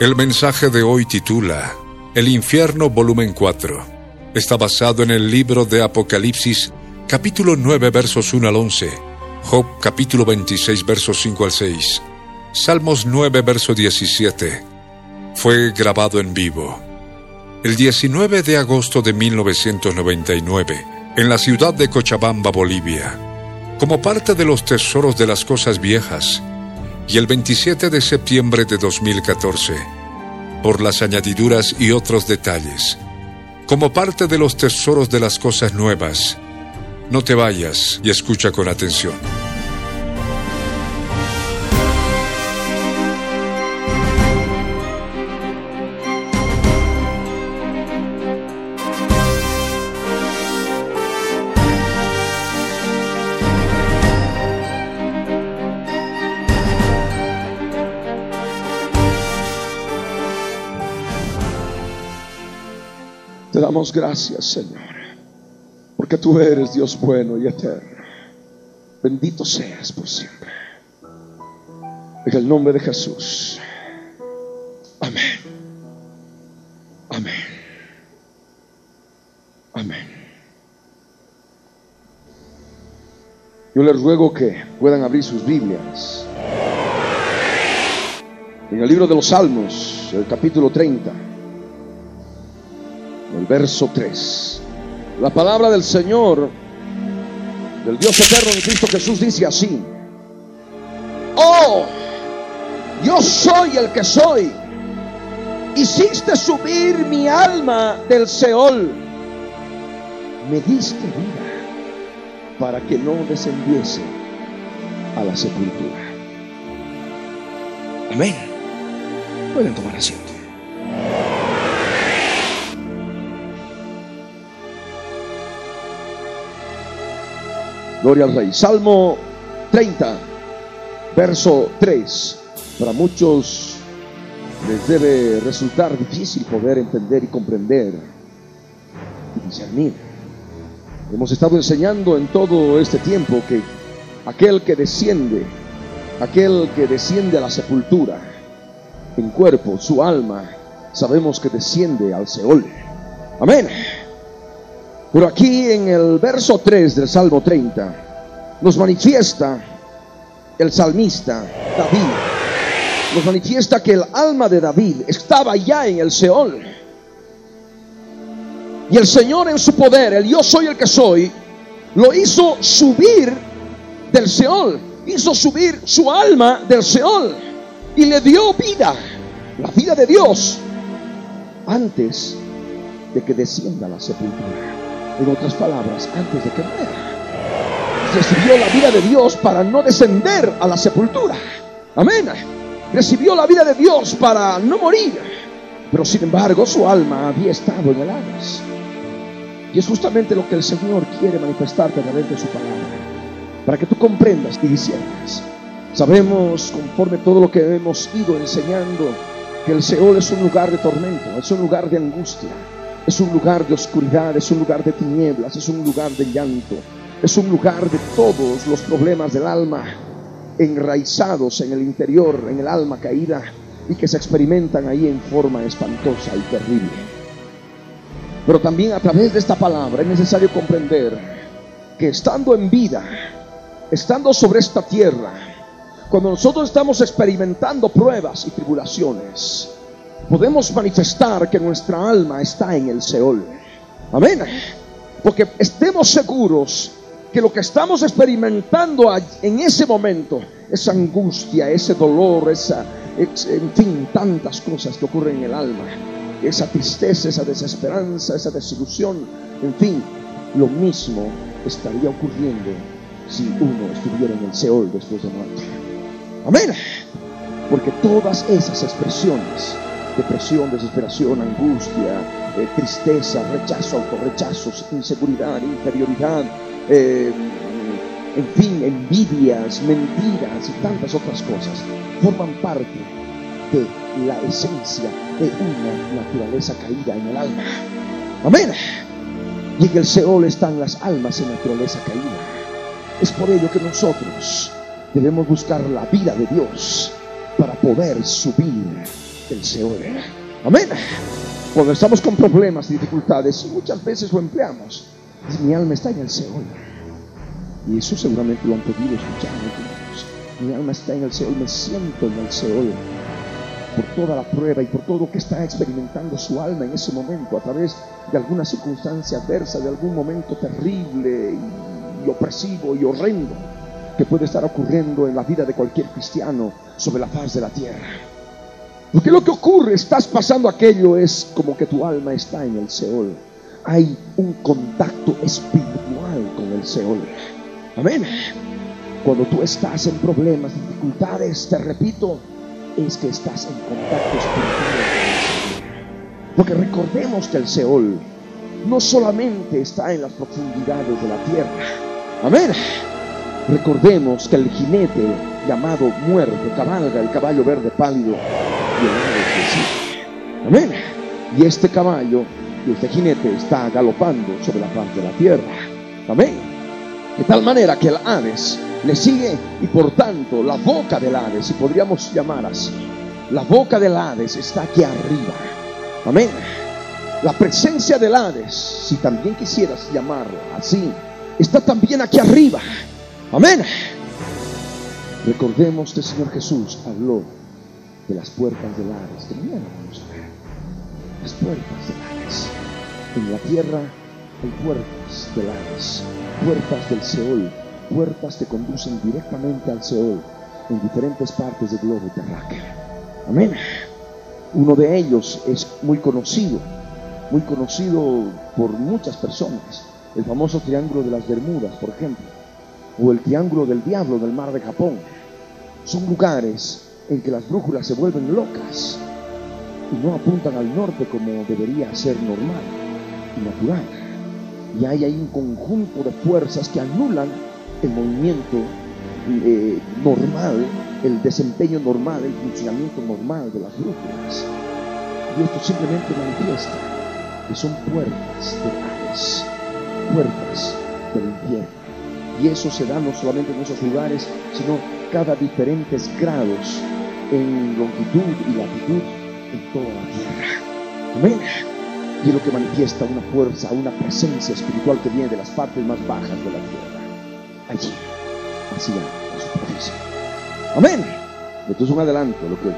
El mensaje de hoy titula El infierno volumen 4. Está basado en el libro de Apocalipsis capítulo 9 versos 1 al 11, Job capítulo 26 versos 5 al 6, Salmos 9 verso 17. Fue grabado en vivo. El 19 de agosto de 1999, en la ciudad de Cochabamba, Bolivia, como parte de los tesoros de las cosas viejas, y el 27 de septiembre de 2014, por las añadiduras y otros detalles, como parte de los tesoros de las cosas nuevas. No te vayas y escucha con atención. Te damos gracias, Señor, porque tú eres Dios bueno y eterno. Bendito seas por siempre. En el nombre de Jesús. Amén. Amén. Amén. Yo les ruego que puedan abrir sus Biblias. En el libro de los Salmos, el capítulo 30 el verso 3. La palabra del Señor, del Dios eterno en Cristo Jesús, dice así: Oh, yo soy el que soy. Hiciste subir mi alma del Seol. Me diste vida para que no descendiese a la sepultura. Amén. Pueden tomar asiento. Gloria al Rey. Salmo 30, verso 3. Para muchos les debe resultar difícil poder entender y comprender y discernir. Hemos estado enseñando en todo este tiempo que aquel que desciende, aquel que desciende a la sepultura en cuerpo, su alma, sabemos que desciende al Seol. Amén. Pero aquí en el verso 3 del Salmo 30 nos manifiesta el salmista David. Nos manifiesta que el alma de David estaba ya en el Seol. Y el Señor en su poder, el yo soy el que soy, lo hizo subir del Seol. Hizo subir su alma del Seol. Y le dio vida, la vida de Dios, antes de que descienda la sepultura. En otras palabras, antes de que muera. Recibió la vida de Dios para no descender a la sepultura. Amén. Recibió la vida de Dios para no morir. Pero sin embargo su alma había estado en el Hades. Y es justamente lo que el Señor quiere manifestarte a través de su palabra. Para que tú comprendas y disiernas. Sabemos, conforme todo lo que hemos ido enseñando, que el Seol es un lugar de tormento, es un lugar de angustia, es un lugar de oscuridad, es un lugar de tinieblas, es un lugar de llanto, es un lugar de todos los problemas del alma enraizados en el interior, en el alma caída y que se experimentan ahí en forma espantosa y terrible. Pero también a través de esta palabra es necesario comprender que estando en vida, estando sobre esta tierra, cuando nosotros estamos experimentando pruebas y tribulaciones, podemos manifestar que nuestra alma está en el Seol. Amén. Porque estemos seguros que lo que estamos experimentando en ese momento, esa angustia, ese dolor, esa, en fin, tantas cosas que ocurren en el alma, esa tristeza, esa desesperanza, esa desilusión, en fin, lo mismo estaría ocurriendo si uno estuviera en el Seol después de muerto. Amén. Porque todas esas expresiones, depresión, desesperación, angustia, eh, tristeza, rechazo, autorrechazo, inseguridad, inferioridad, eh, en fin, envidias, mentiras y tantas otras cosas, forman parte de la esencia de una naturaleza caída en el alma. Amén. Y en el Seol están las almas en naturaleza caída. Es por ello que nosotros debemos buscar la vida de Dios para poder subir el Seol. Amén. Cuando estamos con problemas y dificultades, muchas veces lo empleamos. Mi alma está en el Seol. Y eso seguramente lo han podido escuchar. Mi alma está en el Seol, me siento en el Seol por toda la prueba y por todo lo que está experimentando su alma en ese momento a través de alguna circunstancia adversa, de algún momento terrible y, opresivo y horrendo que puede estar ocurriendo en la vida de cualquier cristiano sobre la faz de la tierra. Porque lo que ocurre, estás pasando aquello, es como que tu alma está en el Seol. Hay un contacto espiritual con el Seol. Amén. Cuando tú estás en problemas, dificultades, te repito, es que estás en contacto espiritual Porque recordemos que el Seol no solamente está en las profundidades de la tierra. Amén. Recordemos que el jinete llamado muerte cabalga el caballo verde pálido el Amén. Y este caballo y este jinete está galopando sobre la faz de la tierra. Amén. De tal manera que el Hades le sigue y por tanto la boca del Hades, si podríamos llamar así, la boca del Hades está aquí arriba. Amén. La presencia del Hades, si también quisieras llamarlo así, está también aquí arriba. Amén. Recordemos que el Señor Jesús habló de las puertas del Hades. Vamos a ver. Las puertas del Hades. En la tierra hay puertas del Hades puertas del Seol, puertas que conducen directamente al Seol en diferentes partes del globo terráqueo. Amén. Uno de ellos es muy conocido, muy conocido por muchas personas. El famoso Triángulo de las Bermudas, por ejemplo, o el Triángulo del Diablo del Mar de Japón. Son lugares en que las brújulas se vuelven locas y no apuntan al norte como debería ser normal y natural y hay un conjunto de fuerzas que anulan el movimiento eh, normal, el desempeño normal, el funcionamiento normal de las brújulas. Y esto simplemente manifiesta que son puertas de Hades, puertas del infierno. Y eso se da no solamente en esos lugares, sino cada diferentes grados en longitud y latitud en toda la tierra. Amén y es lo que manifiesta una fuerza, una presencia espiritual que viene de las partes más bajas de la tierra, allí, hacia la superficie. Amén. Esto es un adelanto, lo que,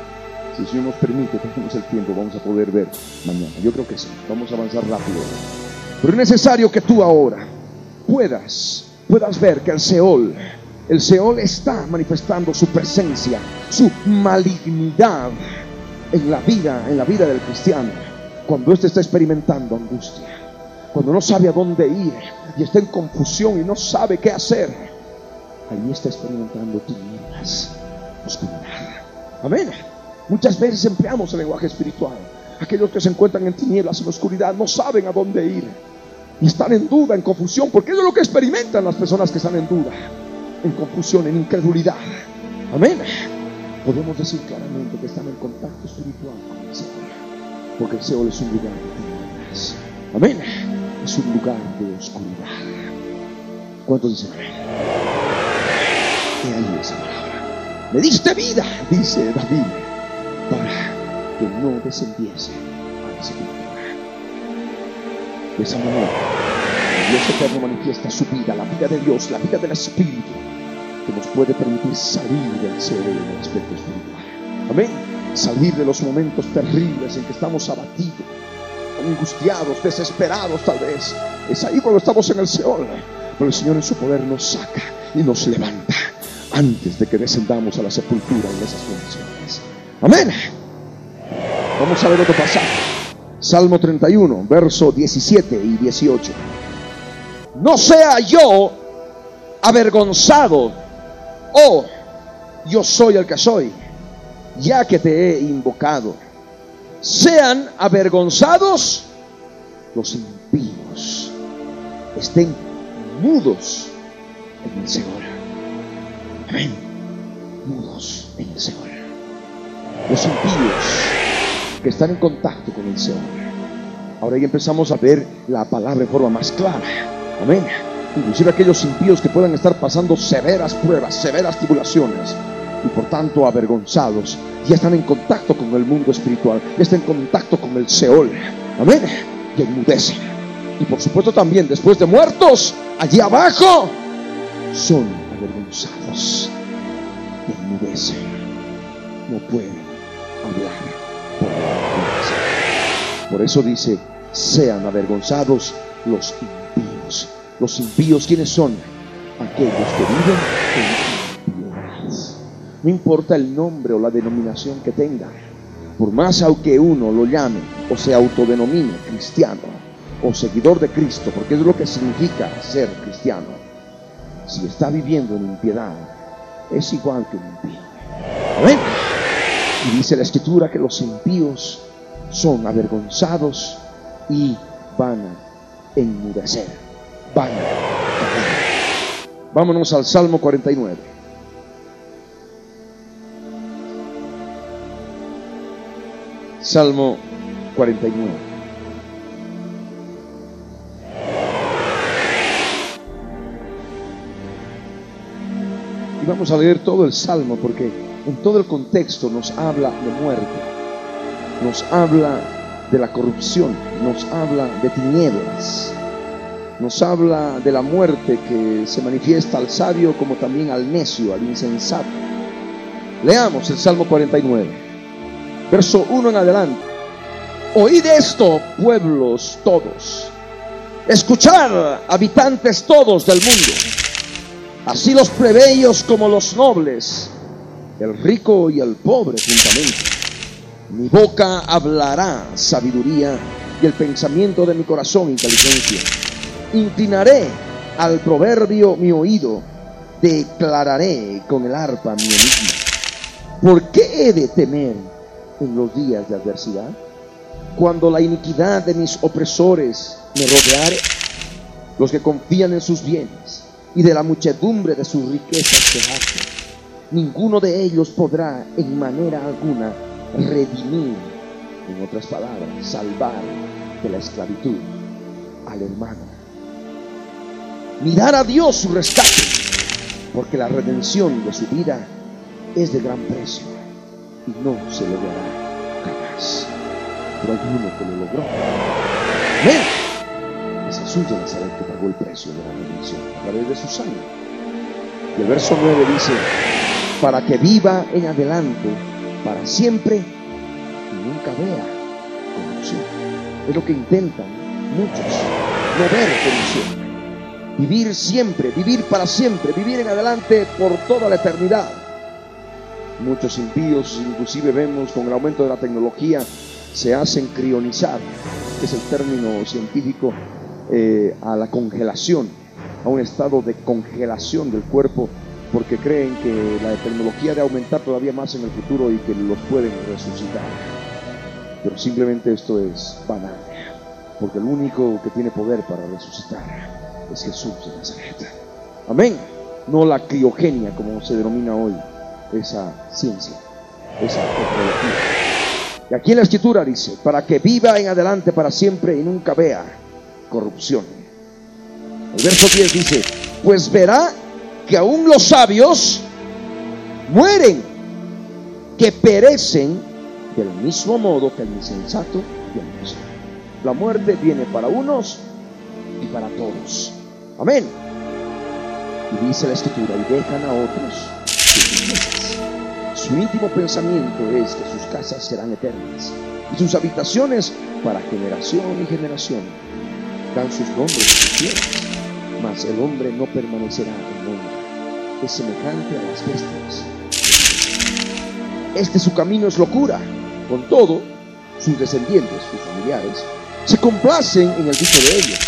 si el Señor nos permite, tenemos el tiempo, vamos a poder ver mañana. Yo creo que sí, vamos a avanzar rápido. Pero es necesario que tú ahora puedas, puedas ver que el Seol, el Seol está manifestando su presencia, su malignidad en la vida, en la vida del cristiano cuando éste está experimentando angustia, cuando no sabe a dónde ir y está en confusión y no sabe qué hacer, ahí está experimentando tinieblas, oscuridad. Amén. Muchas veces empleamos el lenguaje espiritual. Aquellos que se encuentran en tinieblas, en oscuridad, no saben a dónde ir. Y están en duda, en confusión, porque eso es lo que experimentan las personas que están en duda, en confusión, en incredulidad. Amén. Podemos decir claramente que están en contacto espiritual con el Señor porque el Seol es un lugar de tinieblas. Amén. Es un lugar de oscuridad. ¿Cuántos dicen amén? He ahí esa palabra. Me diste vida, dice David, para que no descendiese a ese sepultura. De esa manera, Dios eterno manifiesta su vida, la vida de Dios, la vida del Espíritu, que nos puede permitir salir del Seol en el aspecto espiritual. Amén salir de los momentos terribles en que estamos abatidos, angustiados, desesperados tal vez. Es ahí cuando estamos en el Seol. Pero el Señor en su poder nos saca y nos levanta antes de que descendamos a la sepultura en esas condiciones. Amén. Vamos a ver otro pasaje. Salmo 31, verso 17 y 18. No sea yo avergonzado, oh, yo soy el que soy, ya que te he invocado. Sean avergonzados los impíos, estén mudos en el Señor. Amén. Mudos en el Señor. Los impíos que están en contacto con el Señor. Ahora ya empezamos a ver la palabra de forma más clara. Amén. Inclusive aquellos impíos que puedan estar pasando severas pruebas, severas tribulaciones y por tanto avergonzados, ya están en contacto con el mundo espiritual, ya están en contacto con el Seol. Amén. Y enmudecen. Y por supuesto también después de muertos, allí abajo, son avergonzados y enmudecen. No pueden hablar por eso dice, sean avergonzados los impíos. Los impíos, ¿quiénes son? Aquellos que viven en impiedad. No importa el nombre o la denominación que tenga. Por más aunque uno lo llame o se autodenomine cristiano o seguidor de Cristo, porque es lo que significa ser cristiano, si está viviendo en impiedad, es igual que un impío. Amén. Y dice la escritura que los impíos son avergonzados y van a enmudecer. Vámonos al Salmo 49. Salmo 49. Y vamos a leer todo el Salmo porque en todo el contexto nos habla de muerte, nos habla de la corrupción, nos habla de tinieblas, nos habla de la muerte que se manifiesta al sabio como también al necio, al insensato. Leamos el Salmo 49, verso 1 en adelante. Oíd esto, pueblos todos. Escuchar, habitantes todos del mundo. Así los plebeyos como los nobles, el rico y el pobre juntamente. Mi boca hablará sabiduría y el pensamiento de mi corazón inteligencia. Inclinaré al proverbio mi oído, declararé con el arpa mi enigma. ¿Por qué he de temer en los días de adversidad? Cuando la iniquidad de mis opresores me rodeare, los que confían en sus bienes y de la muchedumbre de sus riquezas se jactan, ninguno de ellos podrá en manera alguna redimir, en otras palabras, salvar de la esclavitud al hermano. Mirar a Dios su rescate, porque la redención de su vida es de gran precio y no se logrará jamás. Pero hay uno que lo logró. Amén. Es Jesús de Nazaret que pagó el precio de la redención a través de su sangre. Y el verso 9 dice, para que viva en adelante para siempre y nunca vea corrupción. Es lo que intentan muchos, no ver corrupción. Vivir siempre, vivir para siempre, vivir en adelante por toda la eternidad. Muchos impíos, inclusive vemos con el aumento de la tecnología, se hacen crionizar, que es el término científico, eh, a la congelación, a un estado de congelación del cuerpo, porque creen que la tecnología de aumentar todavía más en el futuro y que los pueden resucitar. Pero simplemente esto es banal, porque el único que tiene poder para resucitar es Jesús de Nazaret. Amén. No la criogenia, como se denomina hoy, esa ciencia, esa tecnología. Y aquí en la escritura dice, para que viva en adelante para siempre y nunca vea corrupción. El verso 10 dice, pues verá que aún los sabios mueren, que perecen del mismo modo que el insensato y el necio. La muerte viene para unos y para todos. Amén. Y dice la escritura, y dejan a otros sus. Su íntimo pensamiento es que sus casas serán eternas y sus habitaciones para generación y generación. Dan sus nombres sus tierras, mas el hombre no permanecerá en nombre. Es semejante a las bestias. Este su camino es locura. Con todo, sus descendientes, sus familiares, se complacen en el dicho de ellos,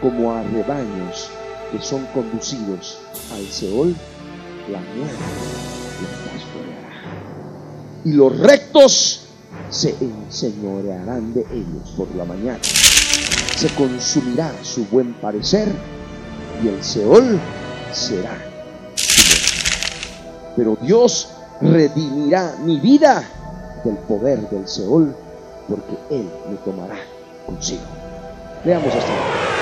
como a rebaños que son conducidos al Seol, la muerte los pastoreará. Y los rectos se enseñorearán de ellos por la mañana. Se consumirá su buen parecer y el Seol será. Pero Dios redimirá mi vida del poder del Seol porque Él me tomará consigo. Veamos esto.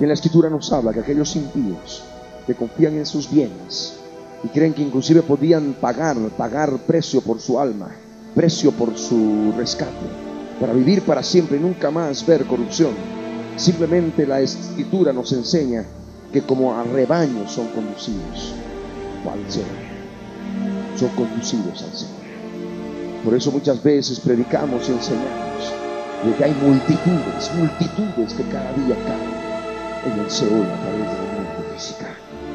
Aquí en la escritura nos habla que aquellos impíos que confían en sus bienes y creen que inclusive podían pagar, pagar precio por su alma, precio por su rescate, para vivir para siempre y nunca más ver corrupción. Simplemente la escritura nos enseña que como a rebaños son conducidos al Señor. Son conducidos al Señor. Por eso muchas veces predicamos y enseñamos de que hay multitudes, multitudes que cada día caen en el Seol a través de la muerte física.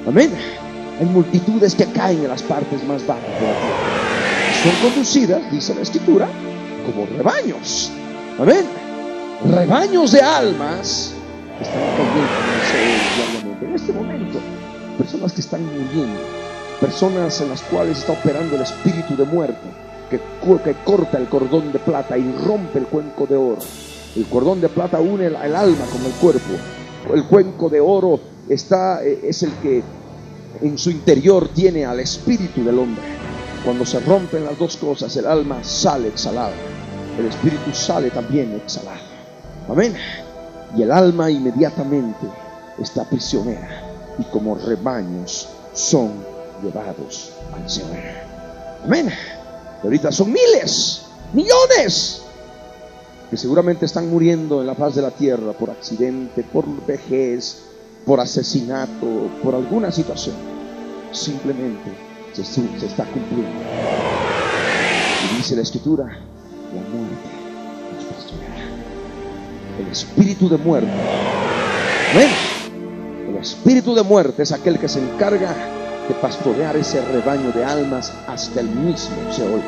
Amén. Hay multitudes que caen en las partes más bajas de la tierra. Son conducidas, dice la Escritura, como rebaños. Amén. Rebaños de almas que están cayendo en el Seol diariamente. En este momento, personas que están muriendo, personas en las cuales está operando el espíritu de muerte, que, que corta el cordón de plata y rompe el cuenco de oro. El cordón de plata une el, el alma con el cuerpo el cuenco de oro está, eh, es el que en su interior tiene al espíritu del hombre. Cuando se rompen las dos cosas, el alma sale exhalada, el espíritu sale también exhalado. Amén. Y el alma inmediatamente está prisionera y como rebaños son llevados al Señor. Amén. ahorita son miles, millones seguramente están muriendo en la faz de la tierra por accidente, por vejez, por asesinato, por alguna situación. Simplemente se, está cumpliendo. Y dice la escritura, la muerte nos pastoreará. El espíritu de muerte. El espíritu de muerte es aquel que se encarga de pastorear ese rebaño de almas hasta el mismo Seol,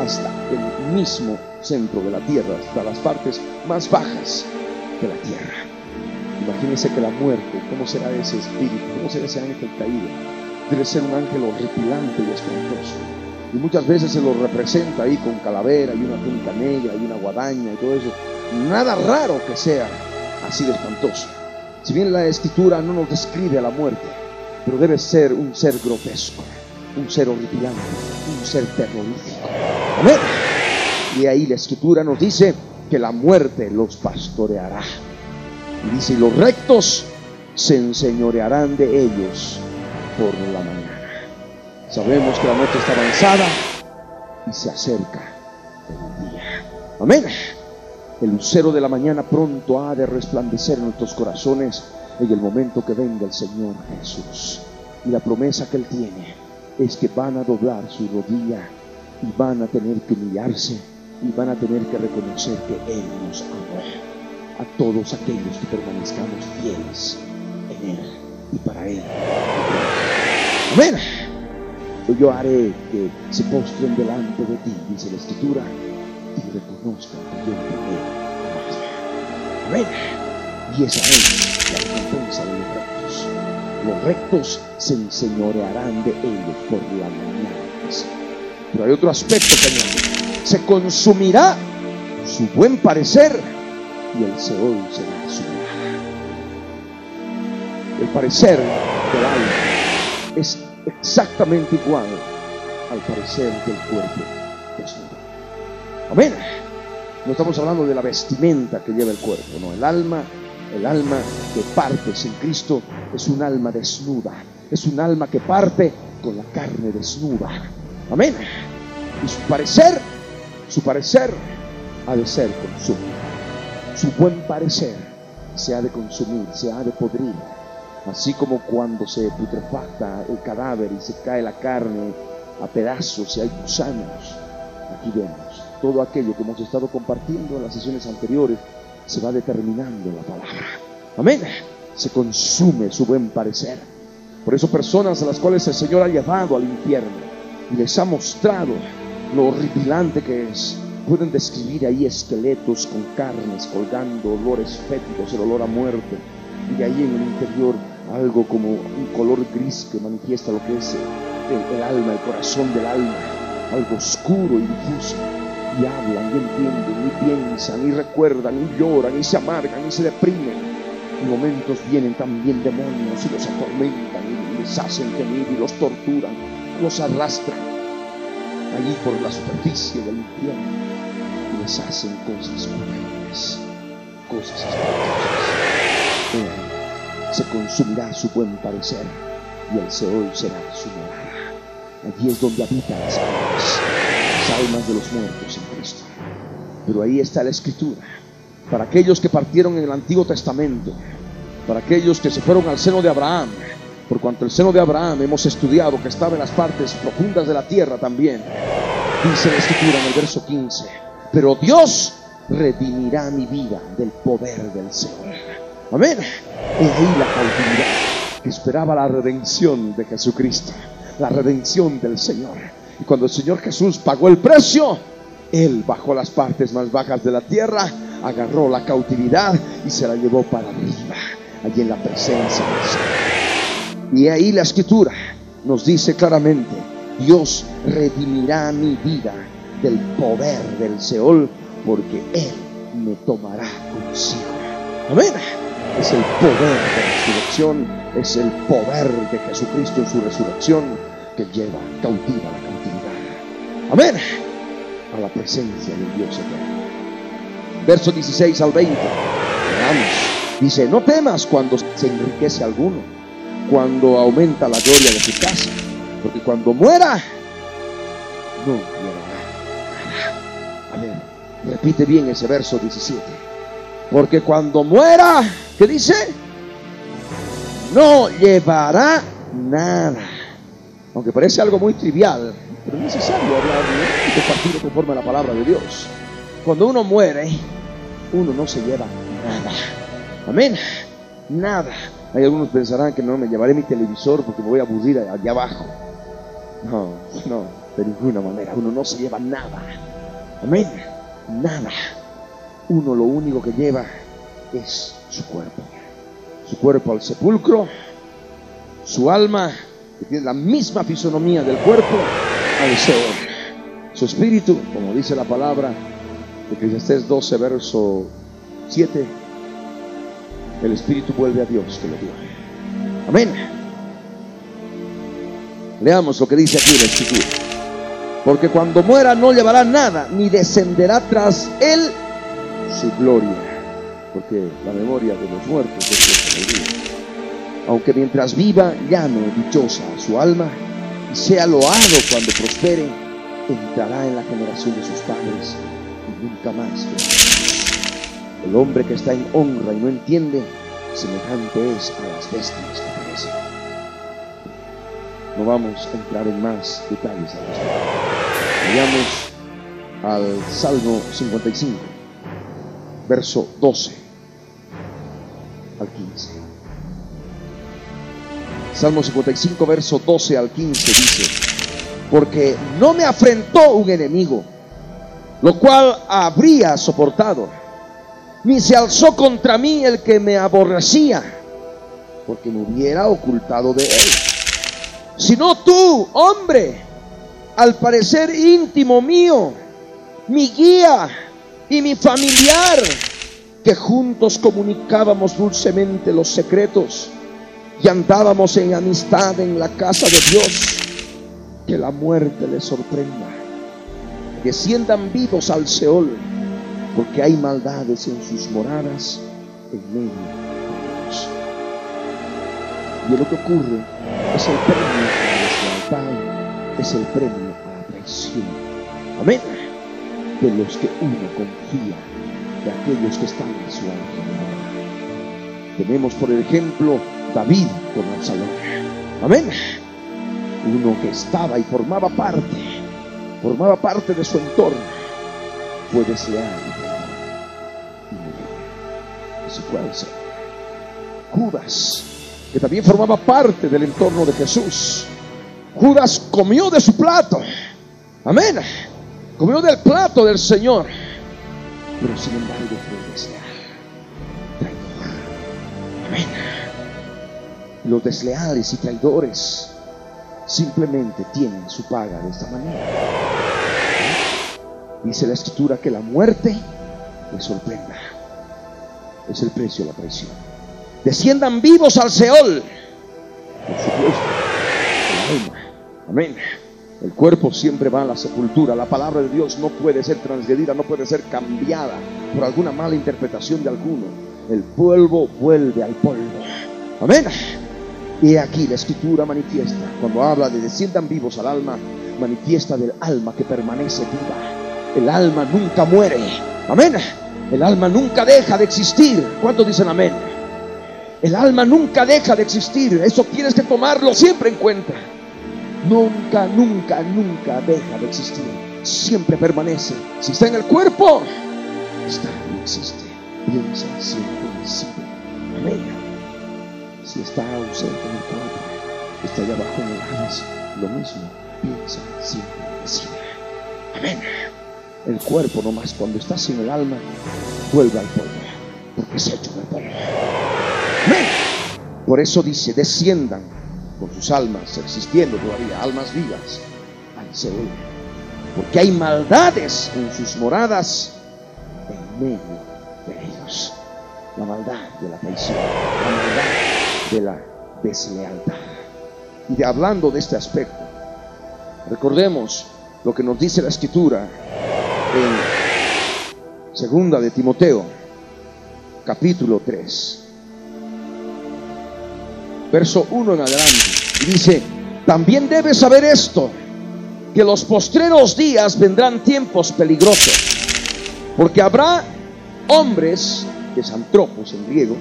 hasta el mismo centro de la tierra, hasta las partes más bajas de la tierra. Imagínense que la muerte, ¿cómo será ese espíritu? ¿Cómo será ese ángel caído? Debe ser un ángel horripilante y espantoso. Y muchas veces se lo representa ahí con calavera y una túnica negra y una guadaña y todo eso. Nada raro que sea así de espantoso. Si bien la escritura no nos describe a la muerte, pero debe ser un ser grotesco, un ser horripilante, un ser terrorífico. Amén. Y ahí la escritura nos dice que la muerte los pastoreará. Y dice, los rectos se enseñorearán de ellos por la mañana. Sabemos que la noche está avanzada y se acerca el día. Amén. El lucero de la mañana pronto ha de resplandecer en nuestros corazones en el momento que venga el Señor Jesús. Y la promesa que Él tiene es que van a doblar su rodilla y van a tener que humillarse y van a tener que reconocer que Él nos ama a todos aquellos que permanezcamos fieles en Él y para Él. Amén. Yo haré que se postren delante de ti, dice la Escritura, y reconozcan que yo te Amén. Y esa es la recompensa de rectos. Los rectos se enseñorearán de ellos por la mañana. Pero hay otro aspecto añadir se consumirá su buen parecer y el Seol será su El parecer del alma es exactamente igual al parecer del cuerpo desnudo. Amén. No estamos hablando de la vestimenta que lleva el cuerpo, no, el alma, el alma que parte sin Cristo es un alma desnuda, es un alma que parte con la carne desnuda. Amén. Y su parecer su parecer ha de ser consumido. Su buen parecer se ha de consumir, se ha de podrir. Así como cuando se putrefacta el cadáver y se cae la carne a pedazos y hay gusanos. Aquí vemos todo aquello que hemos estado compartiendo en las sesiones anteriores se va determinando la palabra. Amén. Se consume su buen parecer. Por eso personas a las cuales el Señor ha llevado al infierno y les ha mostrado lo horripilante que es. Pueden describir ahí esqueletos con carnes colgando, olores fétidos, el olor a muerte. Y ahí en el interior algo como un color gris que manifiesta lo que es el, el alma, el corazón del alma, algo oscuro y difuso. Y hablan y entienden, y piensan, y recuerdan, y lloran, y se amargan, y se deprimen. Y momentos vienen también demonios y los atormentan, y les hacen gemir, y los torturan, los arrastran allí por la superficie del infierno, y les hacen cosas horribles, cosas espantosas. Ahí, se consumirá su buen parecer, y el Seol será su morada. Allí es donde habitan las almas, las almas de los muertos en. Pero ahí está la escritura. Para aquellos que partieron en el Antiguo Testamento, para aquellos que se fueron al seno de Abraham, por cuanto el seno de Abraham hemos estudiado que estaba en las partes profundas de la tierra también. Dice la escritura en el verso 15, pero Dios redimirá mi vida del poder del Señor. Amén. Y ahí la cautividad que esperaba la redención de Jesucristo, la redención del Señor. Y cuando el Señor Jesús pagó el precio, Él bajó las partes más bajas de la tierra, agarró la cautividad y se la llevó para arriba, allí en la presencia del Señor. Y ahí la escritura nos dice claramente, Dios redimirá mi vida del poder del Seol, porque Él me tomará consigo. Amén. Es el poder de la resurrección, es el poder de Jesucristo en su resurrección que lleva cautiva la cautividad. Amén. La presencia del Dios eterno. Verso 16 al 20. Veamos. Dice, no temas cuando se enriquece alguno, cuando aumenta la gloria de su casa, porque cuando muera, no nada. A repite bien ese verso 17. Porque cuando muera, ¿qué dice? No llevará nada. Aunque parece algo muy trivial, pero es necesario hablar y compartirlo conforme a la palabra de Dios. Cuando uno muere, uno no se lleva nada. Amén. Nada. Hay algunos pensarán que no me llevaré mi televisor porque me voy a aburrir allá abajo. No, no, de ninguna manera. Uno no se lleva nada. Amén. Nada. Uno lo único que lleva es su cuerpo. Su cuerpo al sepulcro, su alma, que tiene la misma fisonomía del cuerpo, al Seol. Su espíritu, como dice la palabra de Eclesiastés 12, verso 7, el espíritu vuelve a Dios que lo dio. Amén. Leamos lo que dice aquí la escritura. Porque cuando muera no llevará nada, ni descenderá tras él su gloria. Porque la memoria de los muertos es que Aunque mientras viva llame dichosa su alma y sea loado cuando prospere, entrará en la generación de sus padres y nunca más. El hombre que está en honra y no entiende, semejante es a las bestias que perecen. No vamos a entrar en más detalles. Vayamos al Salmo 55, verso 12 al 15. Salmo 55, verso 12 al 15 dice, porque no me afrentó un enemigo, lo cual habría soportado, ni se alzó contra mí el que me aborrecía, porque me hubiera ocultado de él. Sino tú, hombre, al parecer íntimo mío, mi guía y mi familiar, que juntos comunicábamos dulcemente los secretos y andábamos en amistad en la casa de Dios, que la muerte les sorprenda, que desciendan vivos al Seol, porque hay maldades en sus moradas en medio de ellos. Y lo que ocurre es el premio a la es el premio a la traición. Amén. De los que uno confía, de aquellos que están en su alrededor. Tenemos por ejemplo David con Absalón. Amén. Uno que estaba y formaba parte, formaba parte de su entorno, fue deseado y murió. Ese fue. Judas, que también formaba parte del entorno de Jesús. Judas comió de su plato. Amén. Comió del plato del Señor. Pero sin embargo fue deseado. Amén. Los desleales y traidores simplemente tienen su paga de esta manera. Dice la escritura que la muerte les sorprenda. Es el precio de la traición. Desciendan vivos al Seol. Por supuesto, el alma. Amén. El cuerpo siempre va a la sepultura. La palabra de Dios no puede ser transgredida, no puede ser cambiada por alguna mala interpretación de alguno. El polvo vuelve al polvo. Amén. Y aquí la escritura manifiesta, cuando habla de desciendan vivos al alma, manifiesta del alma que permanece viva. El alma nunca muere. Amén. El alma nunca deja de existir. ¿Cuántos dicen amén? El alma nunca deja de existir. Eso tienes que tomarlo siempre en cuenta. Nunca, nunca, nunca deja de existir. Siempre permanece. Si está en el cuerpo, está y existe. Piensa siempre, siempre. Amén si está ausente en el cuerpo, está allá abajo en el Hades, lo mismo piensa, siempre, decide. Amén. El cuerpo nomás cuando está sin el alma vuelve al polvo, porque es hecho del polvo. Amén. Por eso dice, desciendan con sus almas, existiendo todavía, almas vivas, al Seúl. Porque hay maldades en sus moradas en medio de ellos. La maldad de la traición, la maldad de la deslealtad. Y hablando de este aspecto, recordemos lo que nos dice la escritura en segunda de Timoteo, capítulo 3, verso 1 en adelante. Y dice, también debes saber esto, que los postreros días vendrán tiempos peligrosos, porque habrá hombres, que es antropos en griego,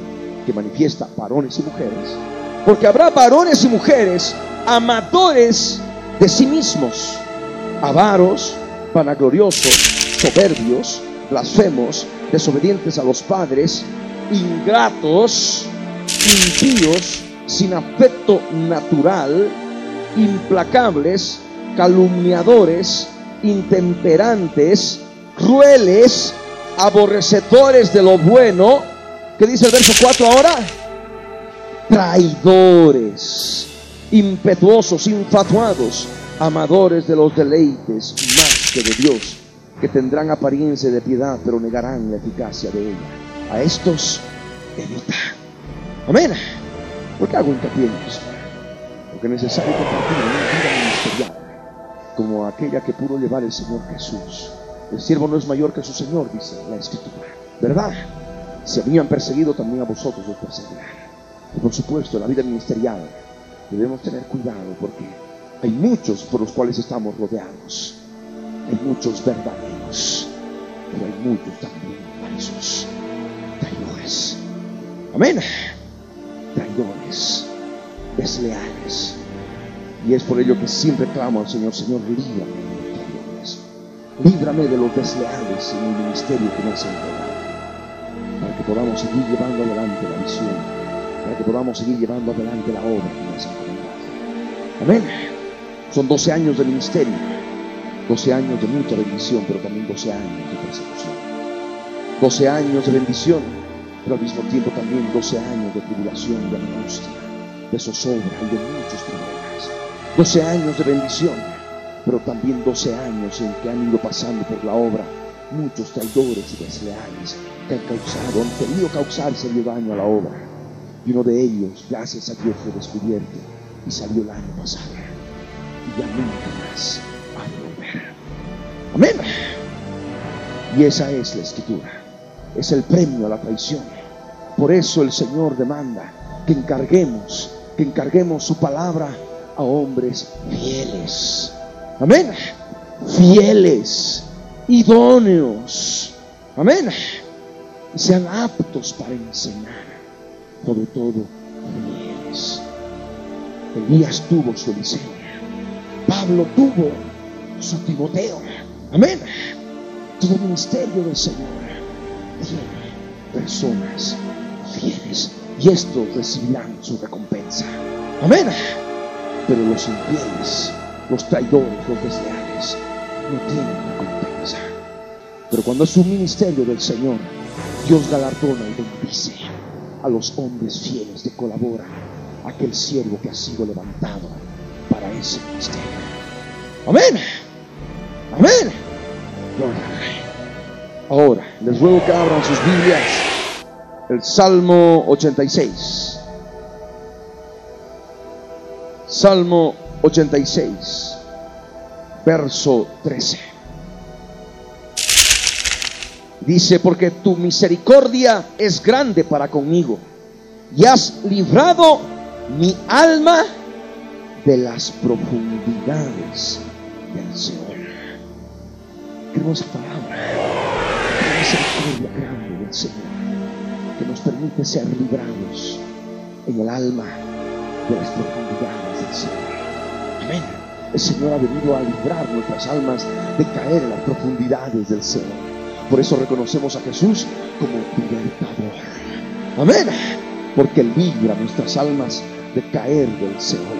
manifiesta varones y mujeres, porque habrá varones y mujeres amadores de sí mismos, avaros, vanagloriosos, soberbios, blasfemos, desobedientes a los padres, ingratos, impíos, sin afecto natural, implacables, calumniadores, intemperantes, crueles, aborrecedores de lo bueno, ¿Qué dice el verso 4 ahora? Traidores, impetuosos, infatuados, amadores de los deleites más que de Dios, que tendrán apariencia de piedad, pero negarán la eficacia de ella. A estos evita. Amén. ¿Por qué hago hincapié en? Porque es necesario compartir una vida ministerial como aquella que pudo llevar el Señor Jesús. El siervo no es mayor que su Señor, dice la Escritura. ¿Verdad? Si a mí han perseguido, también a vosotros os perseguirán. Y por supuesto, en la vida ministerial debemos tener cuidado porque hay muchos por los cuales estamos rodeados. Hay muchos verdaderos, pero hay muchos también falsos, traidores. Amén. Traidores, desleales. Y es por ello que siempre clamo al Señor, Señor, líbrame de los traidores. Líbrame de los desleales en el ministerio que me has entregado para que podamos seguir llevando adelante la visión, para que podamos seguir llevando adelante la obra que nos Amén. Son 12 años de ministerio, 12 años de mucha bendición, pero también 12 años de persecución. 12 años de bendición, pero al mismo tiempo también 12 años de tribulación, de angustia, de zozobra y de muchos problemas. 12 años de bendición, pero también 12 años en que han ido pasando por la obra muchos traidores y desleales que han causado, han querido causar serio daño a la obra. Y uno de ellos, gracias a Dios, fue descubierto y salió el año pasado. Y ya nunca más ha de volver. Amén. Y esa es la escritura. Es el premio a la traición. Por eso el Señor demanda que encarguemos, que encarguemos su palabra a hombres fieles. Amén. Fieles idóneos. Amén. Y sean aptos para enseñar. Sobre todo, fieles. Elías tuvo su Eliseo. Pablo tuvo su Timoteo. Amén. Todo el ministerio del Señor tiene personas fieles. Y estos recibirán su recompensa. Amén. Pero los infieles, los traidores, los desleales, no tienen recompensa. Pero cuando es un ministerio del Señor, Dios galardona y bendice a los hombres fieles que colaboran aquel siervo que ha sido levantado para ese ministerio. Amén. Amén. Ahora, les ruego que abran sus Biblias. El Salmo 86. Salmo 86, verso 13. Dice, porque tu misericordia es grande para conmigo y has librado mi alma de las profundidades del Señor. Qué hermosa palabra. Qué misericordia grande del Señor que nos permite ser librados en el alma de las profundidades del Señor. Amén. El Señor ha venido a librar nuestras almas de caer en las profundidades del Señor. Por eso reconocemos a Jesús como libertador. Amén. Porque libra nuestras almas de caer del Señor.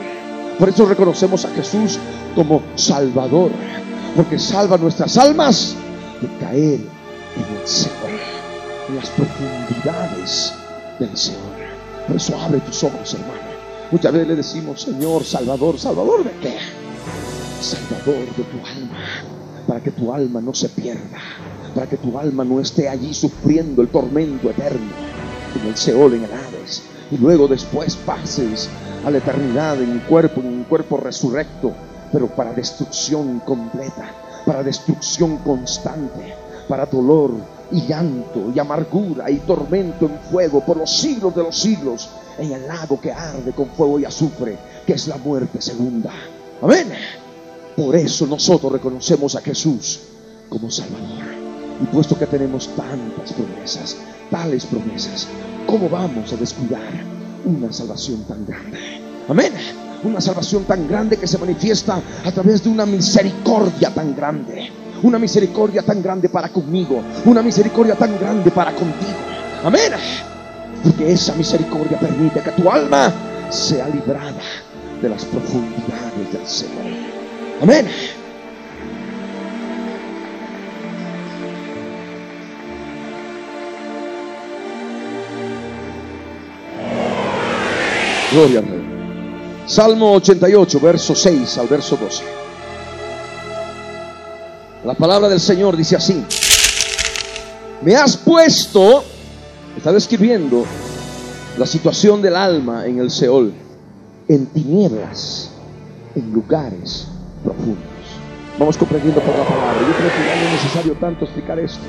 Por eso reconocemos a Jesús como Salvador. Porque salva nuestras almas de caer en el Señor. En las profundidades del Señor. Por eso abre tus ojos, hermano. Muchas veces le decimos, Señor, Salvador, Salvador de qué? Salvador de tu alma. Para que tu alma no se pierda para que tu alma no esté allí sufriendo el tormento eterno en el Seol, en el Hades, y luego después pases a la eternidad en un cuerpo, en un cuerpo resurrecto, pero para destrucción completa, para destrucción constante, para dolor y llanto y amargura y tormento en fuego por los siglos de los siglos, en el lago que arde con fuego y azufre, que es la muerte segunda. Amén. Por eso nosotros reconocemos a Jesús como Salvador. Y puesto que tenemos tantas promesas, tales promesas, ¿cómo vamos a descuidar una salvación tan grande? Amén. Una salvación tan grande que se manifiesta a través de una misericordia tan grande. Una misericordia tan grande para conmigo. Una misericordia tan grande para contigo. Amén. Porque esa misericordia permite que tu alma sea librada de las profundidades del Señor. Amén. Gloria al Rey. Salmo 88, verso 6 al verso 12. La palabra del Señor dice así. Me has puesto, está describiendo la situación del alma en el Seol, en tinieblas, en lugares profundos. Vamos comprendiendo por la palabra. Yo creo que ya no es necesario tanto explicar esto,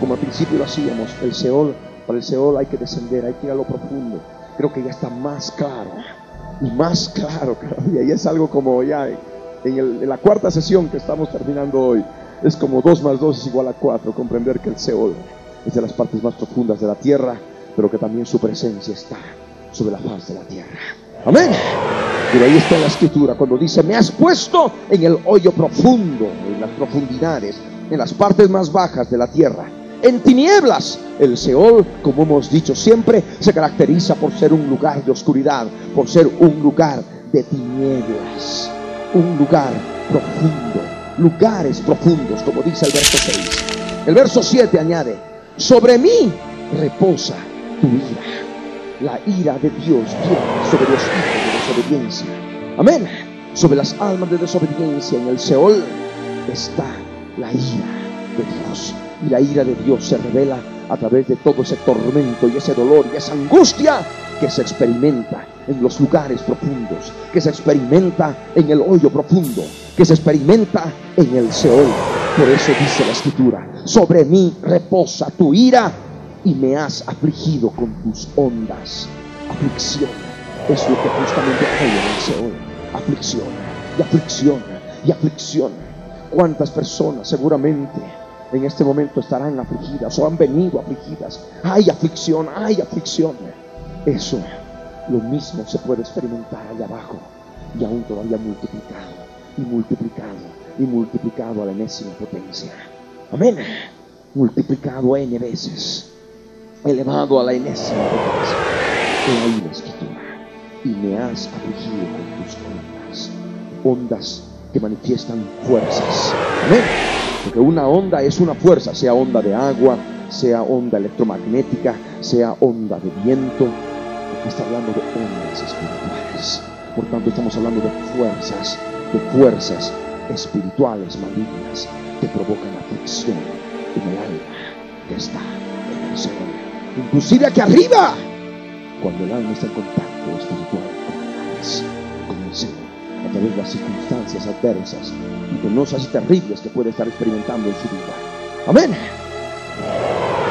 como al principio lo hacíamos. El Seol, para el Seol hay que descender, hay que ir a lo profundo creo que ya está más claro. Y más claro cada día. Y es algo como ya en, la cuarta sesión que estamos terminando hoy. Es como 2 más 2 es igual a 4. Comprender que el Seol es de las partes más profundas de la tierra, pero que también su presencia está sobre la faz de la tierra. Amén. Pero ahí está la escritura cuando dice, me has puesto en el hoyo profundo, en las profundidades, en las partes más bajas de la tierra en tinieblas. El Seol, como hemos dicho siempre, se caracteriza por ser un lugar de oscuridad, por ser un lugar de tinieblas, un lugar profundo, lugares profundos, como dice el verso 6. El verso 7 añade, sobre mí reposa tu ira. La ira de Dios viene sobre los hijos de desobediencia. Amén. Sobre las almas de desobediencia en el Seol está la ira de Dios y la ira de Dios se revela a través de todo ese tormento y ese dolor y esa angustia que se experimenta en los lugares profundos, que se experimenta en el hoyo profundo, que se experimenta en el Seol. Por eso dice la escritura, sobre mí reposa tu ira y me has afligido con tus ondas. Aflicción es lo que justamente hay en el Seol. Aflicción y aflicción y aflicción. ¿Cuántas personas seguramente en este momento estarán afligidas o han venido afligidas. Hay aflicción, hay aflicción. Eso, lo mismo se puede experimentar allá abajo y aún todavía multiplicado y multiplicado y multiplicado a la enésima potencia. Amén. Multiplicado N veces, elevado a la enésima potencia. He ahí la escritura. Y me has afligido con tus ondas, ondas que manifiestan fuerzas. Amén porque una onda es una fuerza, sea onda de agua, sea onda electromagnética, sea onda de viento. Aquí está hablando de ondas espirituales. Por tanto, estamos hablando de fuerzas, de fuerzas espirituales malignas que provocan aflicción en el alma que está en el Señor. Inclusive aquí arriba, cuando el alma está en contacto espiritual con el Señor, a través de las circunstancias adversas y penosas y terribles que puede estar experimentando en su vida. Amén.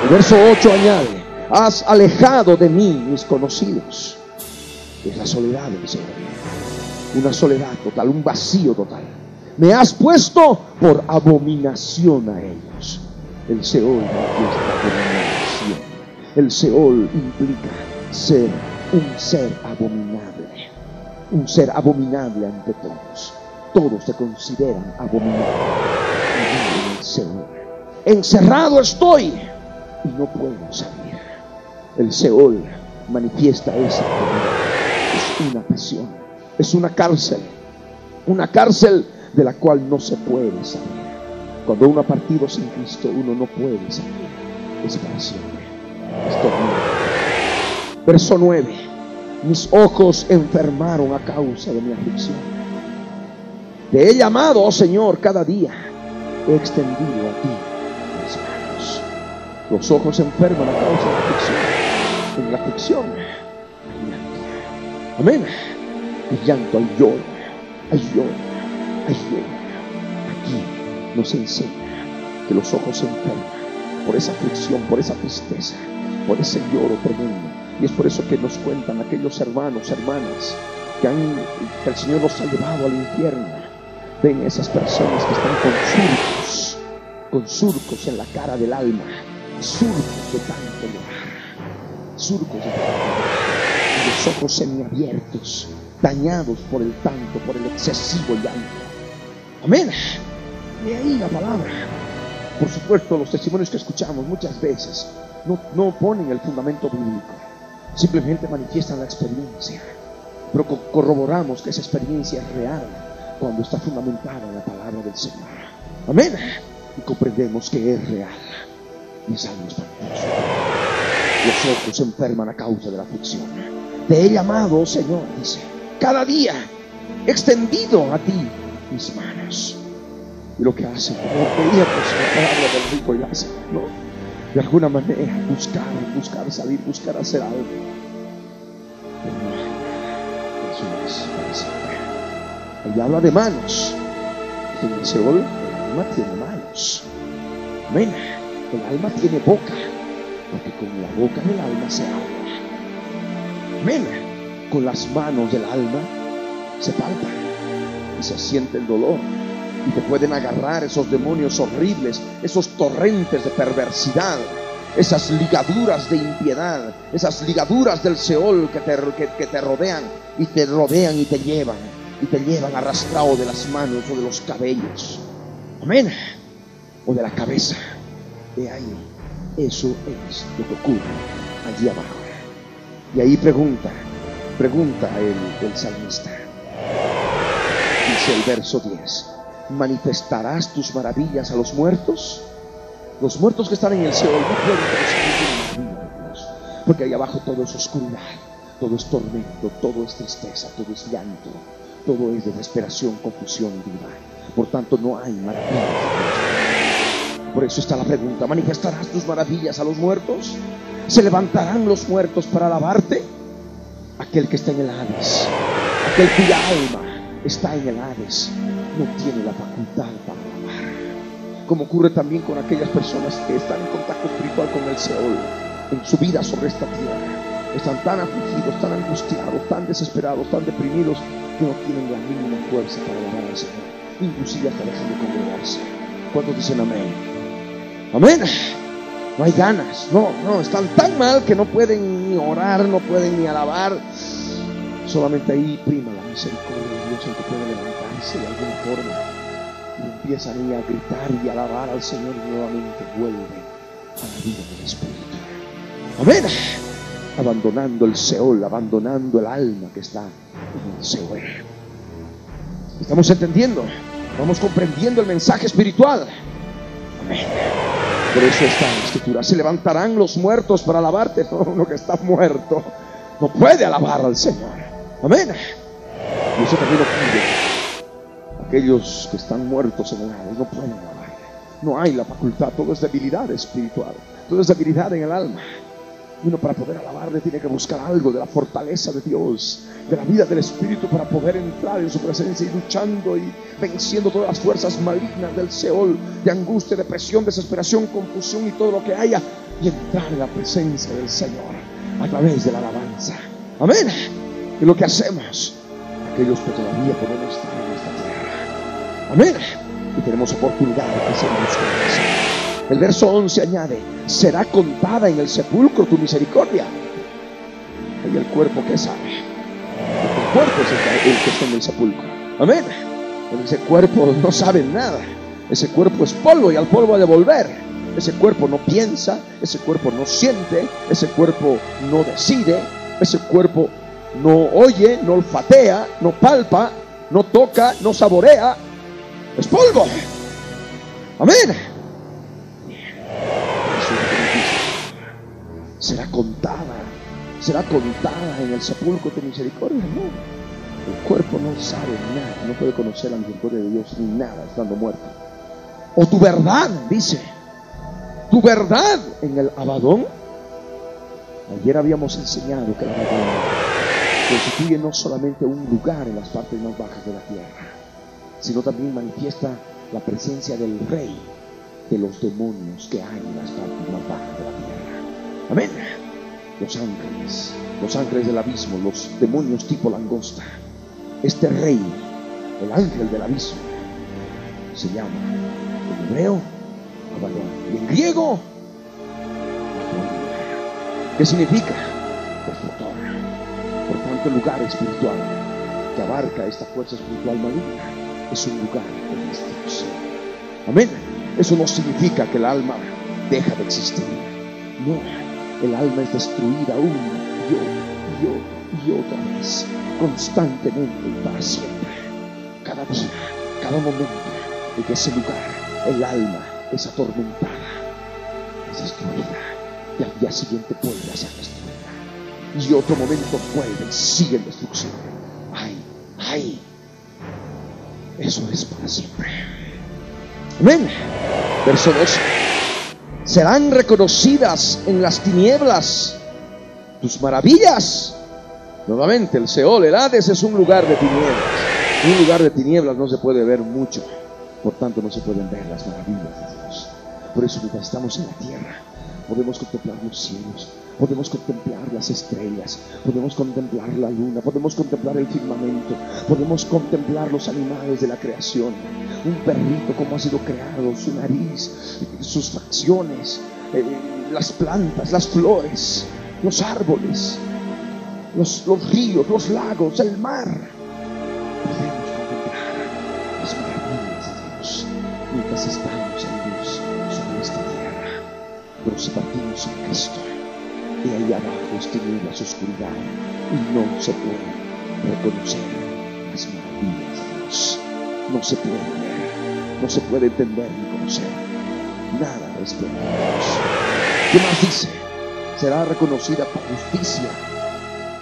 El verso 8 añade, has alejado de mí mis conocidos. Es la soledad del Señor. Una soledad total, un vacío total. Me has puesto por abominación a ellos. El Seol abominación. El Seol implica ser un ser abominable. Un ser abominable ante todos. Todos se consideran abominables. En el Seol. Encerrado estoy y no puedo salir. El Seol manifiesta esa Es una prisión, es una cárcel, una cárcel de la cual no se puede salir. Cuando uno ha partido sin Cristo, uno no puede salir. Es siempre. Es Verso 9. Mis ojos enfermaron a causa de mi aflicción. Te he llamado, oh Señor, cada día. He extendido a ti mis manos. Los ojos enferman a causa de la aflicción. En la aflicción hay llanto. Amén. Hay llanto, hay lloro. Hay lloro. Hay lloro. Aquí nos enseña que los ojos se enferman por esa aflicción, por esa tristeza, por ese lloro tremendo. Y es por eso que nos cuentan aquellos hermanos, hermanas, que, han, que el Señor los ha llevado al infierno. Ven esas personas que están con surcos, con surcos en la cara del alma, surcos de tanto llorar, surcos de tanto llorar, y los ojos semiabiertos, dañados por el tanto, por el excesivo llanto. Amén. Y ahí la palabra. Por supuesto, los testimonios que escuchamos muchas veces no, no ponen el fundamento bíblico, simplemente manifiestan la experiencia. Pero corroboramos que esa experiencia es real cuando está fundamentada en la palabra del Señor. Amén. Y comprendemos que es real. Es algo espantoso. Los ojos se enferman a causa de la aflicción. Te he llamado, Señor, dice, cada día extendido a ti mis manos. Y lo que hace, como pues la palabra del rico y ¿no? De alguna manera buscar, buscar salir, buscar hacer algo. Siempre. Ahí habla de manos. El Seol, el alma tiene manos. Amén. El alma tiene boca. Porque con la boca del alma se habla. Amén. Con las manos del alma se palpa y se siente el dolor. Y te pueden agarrar esos demonios horribles, esos torrentes de perversidad, esas ligaduras de impiedad, esas ligaduras del Seol que te, que, te rodean y te rodean y te llevan, y te llevan arrastrado de las manos o de los cabellos. Amén. O de la cabeza. De ahí. Eso es lo que ocurre allí abajo. Y ahí pregunta, pregunta el salmista. Dice el verso 10, ¿manifestarás tus maravillas a los muertos? Los muertos que están en el Seol no pueden porque ahí abajo todo es oscuridad, todo es tormento, todo es tristeza, todo es llanto, todo es desesperación, confusión y vida. Por tanto, no hay maravillas. Por eso está la pregunta, ¿manifestarás tus maravillas a los muertos? ¿Se levantarán los muertos para alabarte? Aquel que está en el Hades, aquel cuya alma está en el Hades, no tiene la facultad para alabar. Como ocurre también con aquellas personas que están en contacto espiritual con el Seol en su vida sobre esta tierra. Están tan afligidos, tan angustiados, tan desesperados, tan deprimidos que no tienen la mínima fuerza para alabar al Señor. Inclusive hasta dejan de congregarse. ¿Cuántos dicen amén? Amén. No hay ganas, no, no, están tan mal que no pueden ni orar, no pueden ni alabar. Solamente ahí prima la misericordia de Dios el que puede levantarse de alguna forma y empiezan a gritar y alabar al Señor y nuevamente vuelven a la vida del Espíritu. Amén. Abandonando el Seol, abandonando el alma que está en el Seol. ¿Estamos entendiendo? Vamos comprendiendo el mensaje espiritual. Amén. Por eso está en la escritura. Se levantarán los muertos para alabarte. No, uno que está muerto. no puede alabar al Señor. Amén. Y eso también ocurre. Aquellos que están muertos en el alma no pueden alabar. No hay la facultad, todo es debilidad espiritual, todo es debilidad en el alma. Uno para poder alabarle tiene que buscar algo de la fortaleza de Dios, de la vida del Espíritu para poder entrar en su presencia y luchando y venciendo todas las fuerzas malignas del Seol, de angustia, depresión, desesperación, confusión y todo lo que haya, y entrar en la presencia del Señor a través de la alabanza. Amén. Y lo que hacemos, aquellos que todavía podemos estar. Amén. Y tenemos oportunidad de en ustedes. El verso 11 añade, será contada en el sepulcro tu misericordia. Y el cuerpo que sabe. El cuerpo es el que, está en el sepulcro. Amén. ese cuerpo no sabe nada. Ese cuerpo es polvo y al polvo ha de volver. Ese cuerpo no piensa, ese cuerpo no siente, ese cuerpo no decide, ese cuerpo no oye, no olfatea, no palpa, no toca, no saborea. Es polvo. Amén. será contada, será contada en el sepulcro de misericordia. El cuerpo no sabe nada, no puede conocer la misericordia de Dios ni nada estando muerto. O tu verdad, dice, tu verdad en el abadón. Ayer habíamos enseñado que el abadón constituye no solamente un lugar en las partes más bajas de la tierra, sino también manifiesta la presencia del rey de los demonios que hay en las partes más bajas de la tierra. Amén. Los ángeles, los ángeles del abismo, los demonios tipo langosta. Este rey, el ángel del abismo, se llama en hebreo Avalón y en griego ¿Qué significa? Destructor. Por tanto, lugar espiritual que abarca esta fuerza espiritual maligna es un lugar de destrucción. Amén. Eso no significa que el alma deja de existir. No, el alma es destruida una y otra y otra vez, constantemente y para siempre. Cada día, cada momento en ese lugar, el alma es atormentada, es destruida y al día siguiente vuelve a ser destruida. Y otro momento vuelve y sigue en destrucción. Ay, ay, eso es para siempre. Amén. Verso 12 serán reconocidas en las tinieblas tus maravillas. Nuevamente, el Seol, el es un lugar de tinieblas. Un lugar de tinieblas no se puede ver mucho, por tanto no se pueden ver las maravillas de Dios. Por eso mientras estamos en la tierra, podemos contemplar los cielos, podemos contemplar las estrellas, podemos contemplar la luna, podemos contemplar el firmamento, podemos contemplar los animales de la creación, un perrito como ha sido creado, su nariz, sus facciones, eh, las plantas, las flores, los árboles, los, ríos, los lagos, el mar. Podemos contemplar las maravillas de Dios mientras estamos en Dios sobre esta tierra, pero si partimos en Cristo, y ahí abajo es tinieblas, oscuridad, y no se puede reconocer las maravillas de Dios. No se puede ver, no se puede entender ni conocer nada respecto a Dios. ¿Qué más dice? Será reconocida tu justicia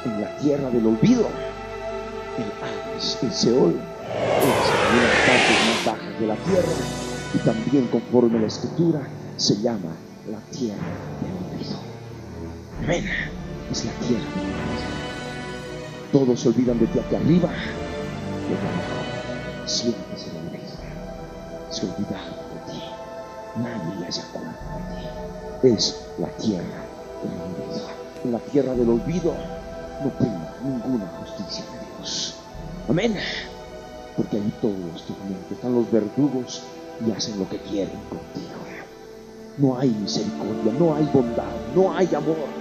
en la tierra del olvido. El Hades, el Seol, de las partes más bajas de la tierra y también conforme la escritura se llama la tierra del. Amén. Es la tierra. Todos se olvidan de ti aquí arriba y abajo. Siempre se olvida. Se olvidaron de ti. Nadie se acuerda de ti. Es la tierra del olvido. En la tierra del olvido no prima ninguna justicia de Dios. Amén. Porque ahí todo es tormento. Están los verdugos y hacen lo que quieren contigo. No hay misericordia, no hay bondad, no hay amor.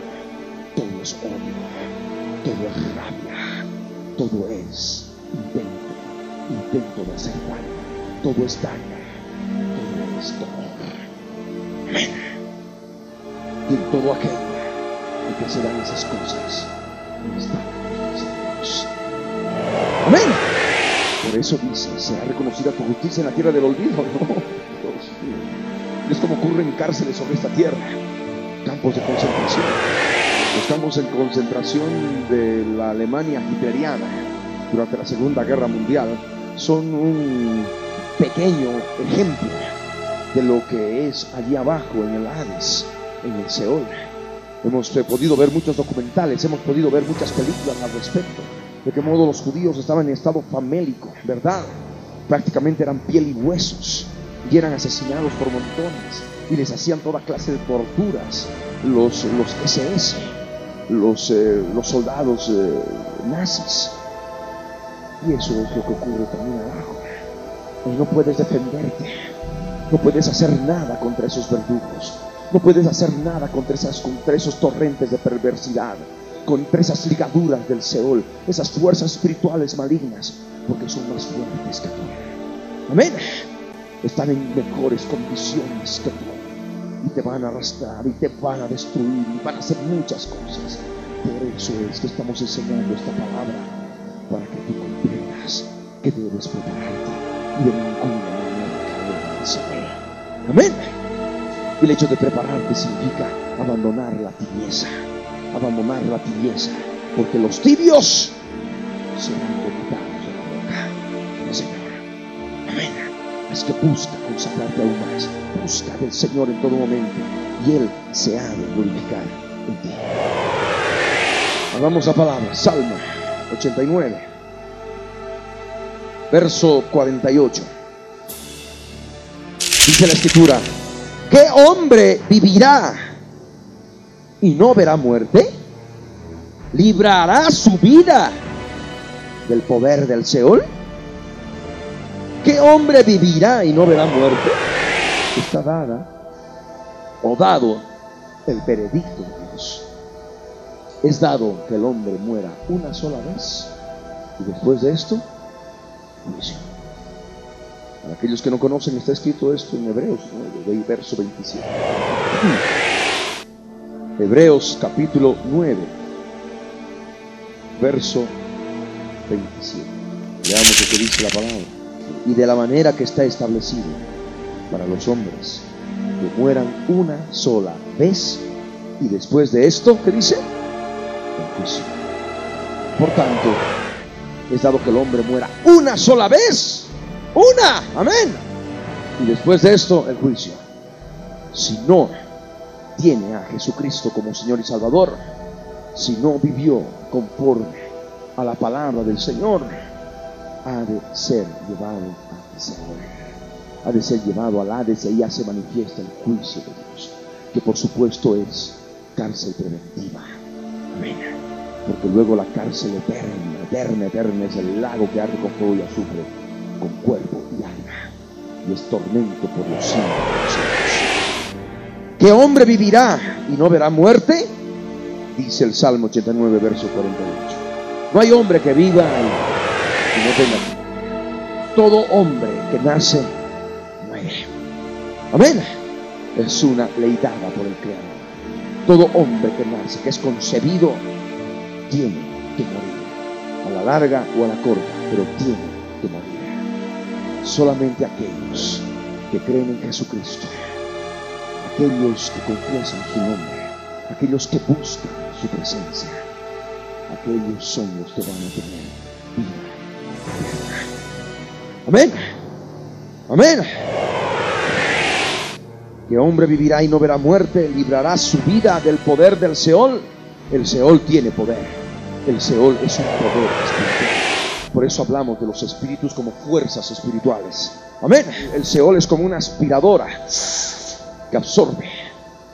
Todo es odio, todo es rabia, todo es intento, intento de hacer daño, todo es daño, todo es dolor. Amén. Y en todo aquello en que se dan esas cosas, no está la Dios. Amén. Por eso dice, será reconocida tu justicia en la tierra del olvido. No, Dios mío. Es como ocurre en cárceles sobre esta tierra, campos de concentración. Estamos en concentración de la Alemania hitleriana durante la Segunda Guerra Mundial. Son un pequeño ejemplo de lo que es allí abajo en el Hades, en el Seol. Hemos podido ver muchos documentales, hemos podido ver muchas películas al respecto, de qué modo los judíos estaban en estado famélico, ¿verdad? Prácticamente eran piel y huesos y eran asesinados por montones y les hacían toda clase de torturas los, los SS, los, eh, los soldados eh, nazis. Y eso es lo que ocurre también abajo. Y no puedes defenderte, no puedes hacer nada contra esos verdugos, no puedes hacer nada contra, esas, contra esos torrentes de perversidad, contra esas ligaduras del Seol, esas fuerzas espirituales malignas, porque son más fuertes que tú. Amén. Están en mejores condiciones que tú y te van a arrastrar y te van a destruir y van a hacer muchas cosas. Por eso es que estamos enseñando esta palabra para que tú comprendas que debes prepararte y de ninguna manera caer Amén. El hecho de prepararte significa abandonar la tibieza, abandonar la tibieza, porque los tibios serán vomitados de la boca del Señor. Amén. Es que busca consagrarte aún más. Busca del Señor en todo momento y Él se ha de glorificar en ti. Hagamos la palabra. Salmo 89, verso 48. Dice la escritura, ¿qué hombre vivirá y no verá muerte? ¿Librará su vida del poder del Seol? ¿Qué hombre vivirá y no verá muerte? Está dada o dado el veredicto de Dios. Es dado que el hombre muera una sola vez y después de esto, juicio. Para aquellos que no conocen, está escrito esto en Hebreos 9, verso 27. Hebreos capítulo 9, verso 27. Veamos lo que dice la palabra y de la manera que está establecido para los hombres, que mueran una sola vez y después de esto, ¿qué dice? El juicio. Por tanto, es dado que el hombre muera una sola vez, una, amén. Y después de esto, el juicio. Si no tiene a Jesucristo como Señor y Salvador, si no vivió conforme a la palabra del Señor, ha de ser llevado a Señor. Ha de ser llevado al Hades y ya se manifiesta el juicio de Dios, que por supuesto es cárcel preventiva. Amén. Porque luego la cárcel eterna, eterna, eterna es el lago que arde con fuego y azufre, con cuerpo y alma, y es tormento por los siglos ¿Qué hombre vivirá y no verá muerte? Dice el Salmo 89, verso 48. No hay hombre que viva y no Todo hombre que nace muere. Amén. Es una ley dada por el Creador. Todo hombre que nace, que es concebido, tiene que morir. A la larga o a la corta, pero tiene que morir. Solamente aquellos que creen en Jesucristo, aquellos que confiesan su nombre, aquellos que buscan su presencia, aquellos son los que van a tener Amén. Amén. Que hombre vivirá y no verá muerte, librará su vida del poder del Seol. El Seol tiene poder. El Seol es un poder espiritual. Por eso hablamos de los espíritus como fuerzas espirituales. Amén. El Seol es como una aspiradora que absorbe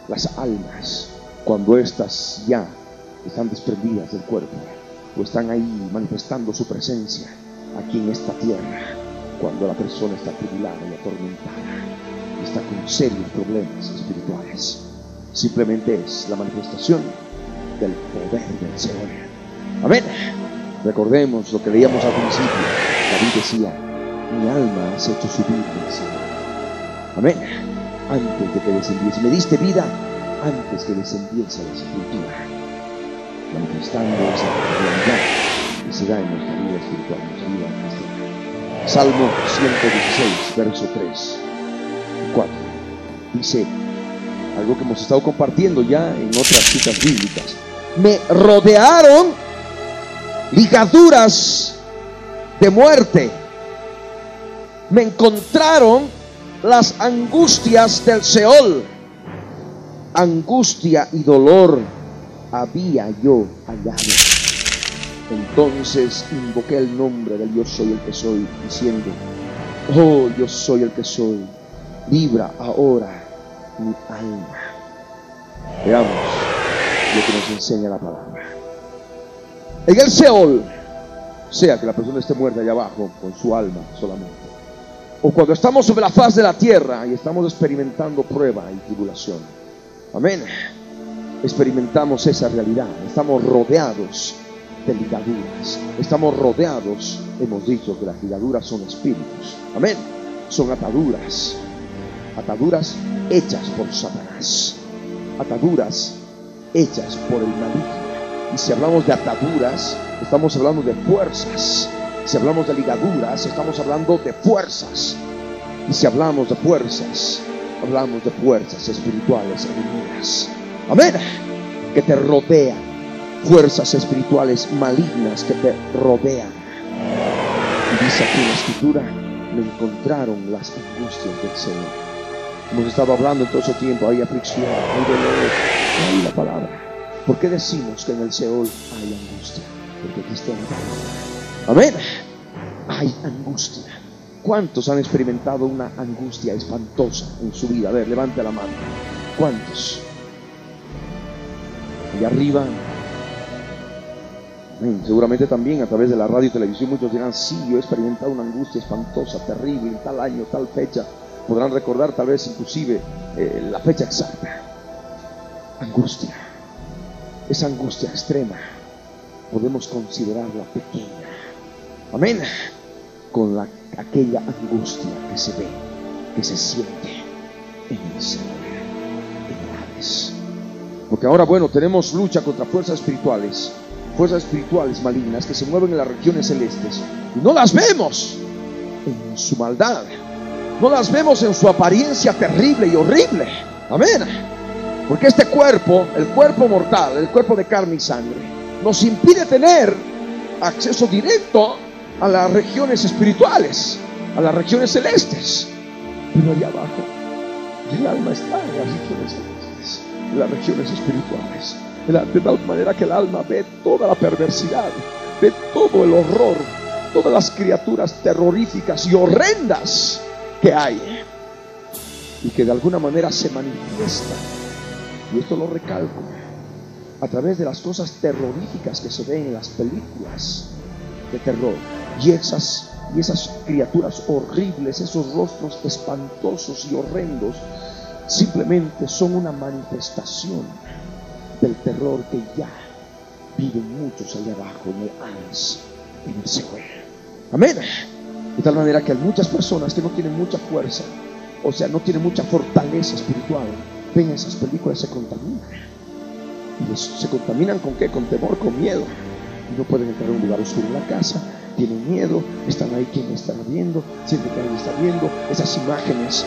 las almas cuando éstas ya están desprendidas del cuerpo o están ahí manifestando su presencia aquí en esta tierra cuando la persona está tribulada y atormentada, está con serios problemas espirituales. Simplemente es la manifestación del poder del Señor. Amén. Recordemos lo que leíamos al principio. David decía, mi alma has hecho subir del cielo. Amén. Antes de que descendiese, me diste vida antes que descendiese la sepultura, manifestando esa realidad que se da en nuestra vida espiritual, nuestra vida Salmo 116, verso 3 y 4. Dice algo que hemos estado compartiendo ya en otras citas bíblicas. Me rodearon ligaduras de muerte. Me encontraron las angustias del Seol. Angustia y dolor había yo hallado. Entonces invoqué el nombre del yo soy el que soy, diciendo, oh, yo soy el que soy, libra ahora mi alma. Veamos lo que nos enseña la palabra. En el Seol, sea que la persona esté muerta allá abajo con su alma solamente, o cuando estamos sobre la faz de la tierra y estamos experimentando prueba y tribulación. Amén. Experimentamos esa realidad. Estamos rodeados de ligaduras. Estamos rodeados, hemos dicho que las ligaduras son espíritus. Amén. Son ataduras. Ataduras hechas por Satanás. Ataduras hechas por el maligno. Y si hablamos de ataduras, estamos hablando de fuerzas. Si hablamos de ligaduras, estamos hablando de fuerzas. Y si hablamos de fuerzas, hablamos de fuerzas espirituales enemigas. Amén. Que te rodean. Fuerzas espirituales malignas que te rodean. Y dice aquí en la escritura, me encontraron las angustias del Señor. Hemos estado hablando en todo ese tiempo, hay aflicción, hay dolor, hay la palabra. ¿Por qué decimos que en el Seol hay angustia? Porque Cristo Amén. Hay angustia. ¿Cuántos han experimentado una angustia espantosa en su vida? A ver, levante la mano. ¿Cuántos? Y arriba. Amén. Seguramente también a través de la radio y televisión muchos dirán, sí, yo he experimentado una angustia espantosa, terrible, en tal año, tal fecha. Podrán recordar tal vez inclusive eh, la fecha exacta. Angustia esa angustia extrema, podemos considerarla pequeña. Amén. Con la, aquella angustia que se ve, que se siente en el Señor, en Porque ahora, bueno, tenemos lucha contra fuerzas espirituales, fuerzas espirituales malignas que se mueven en las regiones celestes. Y no las vemos en su maldad. No las vemos en su apariencia terrible y horrible. Amén. Porque este cuerpo, el cuerpo mortal, el cuerpo de carne y sangre, nos impide tener acceso directo a las regiones espirituales, a las regiones celestes. Pero allá abajo, el alma está en las regiones celestes, en las regiones espirituales. De tal manera que el alma ve toda la perversidad, ve todo el horror, todas las criaturas terroríficas y horrendas que hay y que de alguna manera se manifiestan y esto lo recalco, a través de las cosas terroríficas que se ven en las películas de terror. Y esas, y esas criaturas horribles, esos rostros espantosos y horrendos, simplemente son una manifestación del terror que ya viven muchos allá abajo en el Hades, en el Señor. Amén. De tal manera que hay muchas personas que no tienen mucha fuerza, o sea, no tienen mucha fortaleza espiritual, ven esas películas se contaminan. Y se contaminan con qué? Con temor, con miedo. no pueden entrar a un lugar oscuro en la casa, tienen miedo, están ahí quien está viendo, sienten que alguien está viendo, esas imágenes,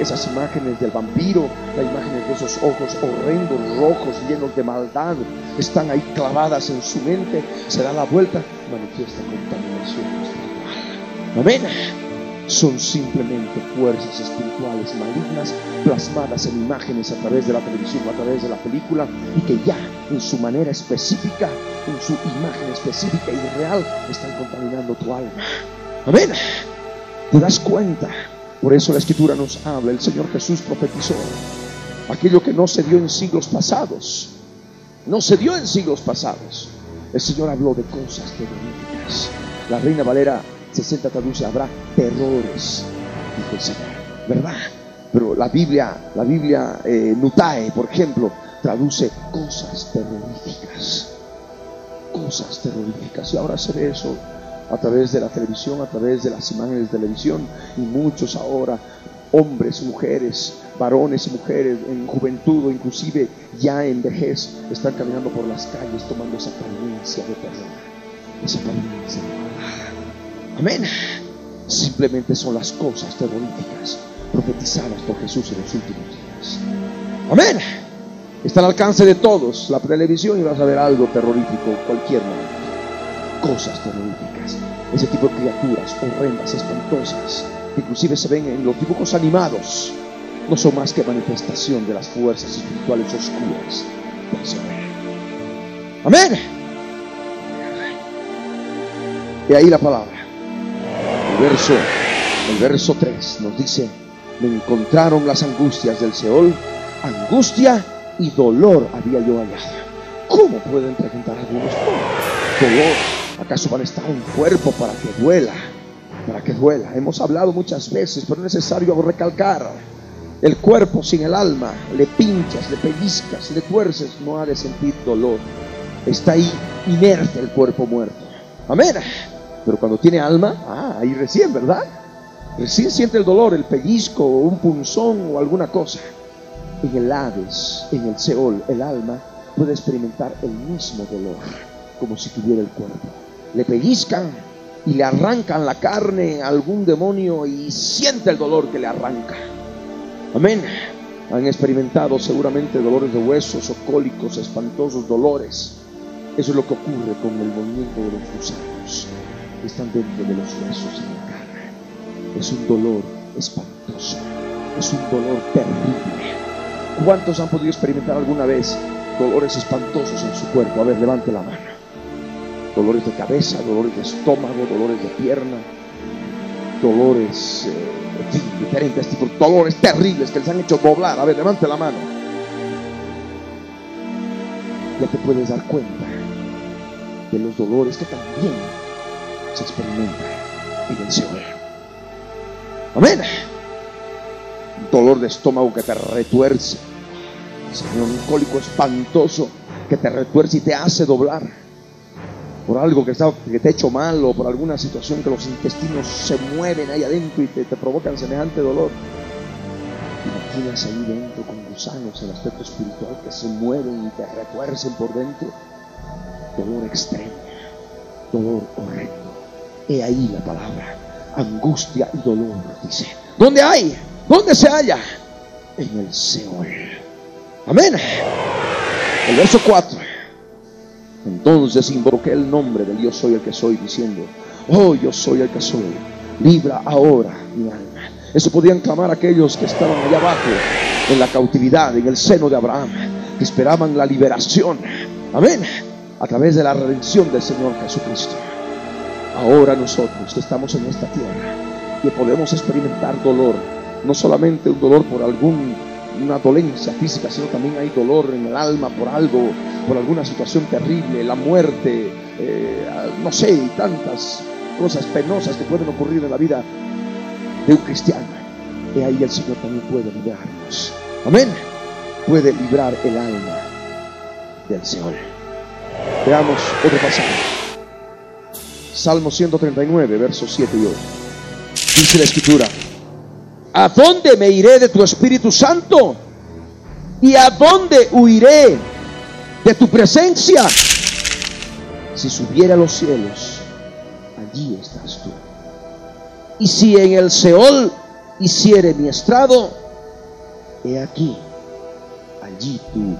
esas imágenes del vampiro, las imágenes de esos ojos horrendos, rojos, llenos de maldad, están ahí clavadas en su mente, se da la vuelta, manifiesta contaminación espiritual. Amén son simplemente fuerzas espirituales malignas plasmadas en imágenes a través de la televisión o a través de la película y que ya en su manera específica, en su imagen específica y real, están contaminando tu alma. Amén. ¿Te das cuenta? Por eso la escritura nos habla, el Señor Jesús profetizó aquello que no se dio en siglos pasados. No se dio en siglos pasados. El Señor habló de cosas terroríficas. La Reina Valera 60 traduce, habrá terrores, dijo el Señor, ¿verdad? Pero la Biblia, la Biblia eh, Nutae, por ejemplo, traduce cosas terroríficas, cosas terroríficas. Y ahora se ve eso a través de la televisión, a través de las imágenes de televisión, y muchos ahora, hombres, mujeres, varones y mujeres en juventud o inclusive ya en vejez, están caminando por las calles tomando esa apariencia de terror, esa apariencia de Amén. Simplemente son las cosas terroríficas profetizadas por Jesús en los últimos días. Amén. Está al alcance de todos. La televisión y vas a ver algo terrorífico cualquier momento. Cosas terroríficas. Ese tipo de criaturas horrendas, espantosas, que inclusive se ven en los dibujos animados, no son más que manifestación de las fuerzas espirituales oscuras del Señor. Amén. Y ahí la palabra. El verso, el verso 3 nos dice, me encontraron las angustias del Seol, angustia y dolor había yo hallado. ¿Cómo pueden preguntar algunos dolor? ¿Acaso van a estar un cuerpo para que duela? Para que duela. Hemos hablado muchas veces, pero es necesario recalcar. El cuerpo sin el alma, le pinchas, le pellizcas, le tuerces, no ha de sentir dolor. Está ahí inerte el cuerpo muerto. Amén. Pero cuando tiene alma, ah, ahí recién, ¿verdad? Recién siente el dolor, el pellizco, o un punzón o alguna cosa. En el Hades, en el Seol, el alma puede experimentar el mismo dolor, como si tuviera el cuerpo. Le pellizcan y le arrancan la carne a algún demonio y siente el dolor que le arranca. Amén. Han experimentado seguramente dolores de huesos o cólicos, espantosos dolores. Eso es lo que ocurre con el movimiento de los gusanos están dentro de los huesos y la carne. Es un dolor espantoso. Es un dolor terrible. ¿Cuántos han podido experimentar alguna vez dolores espantosos en su cuerpo? A ver, levante la mano. Dolores de cabeza, dolores de estómago, dolores de pierna, dolores, eh, diferentes tipos, dolores terribles que les han hecho doblar. A ver, levante la mano. Ya te puedes dar cuenta de los dolores que también se experimentan en el Señor. Amén. Dolor de estómago que te retuerce. Señor, un cólico espantoso que te retuerce y te hace doblar por algo que, está, que te ha hecho mal o por alguna situación que los intestinos se mueven ahí adentro y te, te provocan semejante dolor. ¿Te imaginas ahí dentro con gusanos el aspecto espiritual que se mueven y te retuercen por dentro? Dolor extremo, dolor horrendo. He ahí la palabra, angustia y dolor, dice. ¿Dónde hay? ¿Dónde se halla? En el Seol. Amén. El verso 4. Entonces invoqué el nombre del yo soy el que soy, diciendo, oh yo soy el que soy, libra ahora mi alma. Eso podían clamar aquellos que estaban allá abajo, en la cautividad, en el seno de Abraham, que esperaban la liberación. Amén. A través de la redención del Señor Jesucristo. Ahora nosotros que estamos en esta tierra, que podemos experimentar dolor, no solamente un dolor por algún una dolencia física, sino también hay dolor en el alma por algo, por alguna situación terrible, la muerte, eh, no sé, tantas cosas penosas que pueden ocurrir en la vida de un cristiano. Y ahí el Señor también puede librarnos. Amén. Puede librar el alma del Señor. Veamos otro pasaje. Salmo 139, versos 7 y 8. Dice la escritura. ¿A dónde me iré de tu Espíritu Santo? ¿Y a dónde huiré de tu presencia? Si subiera a los cielos, allí estás tú. Y si en el Seol hiciere mi estrado, he aquí, allí tú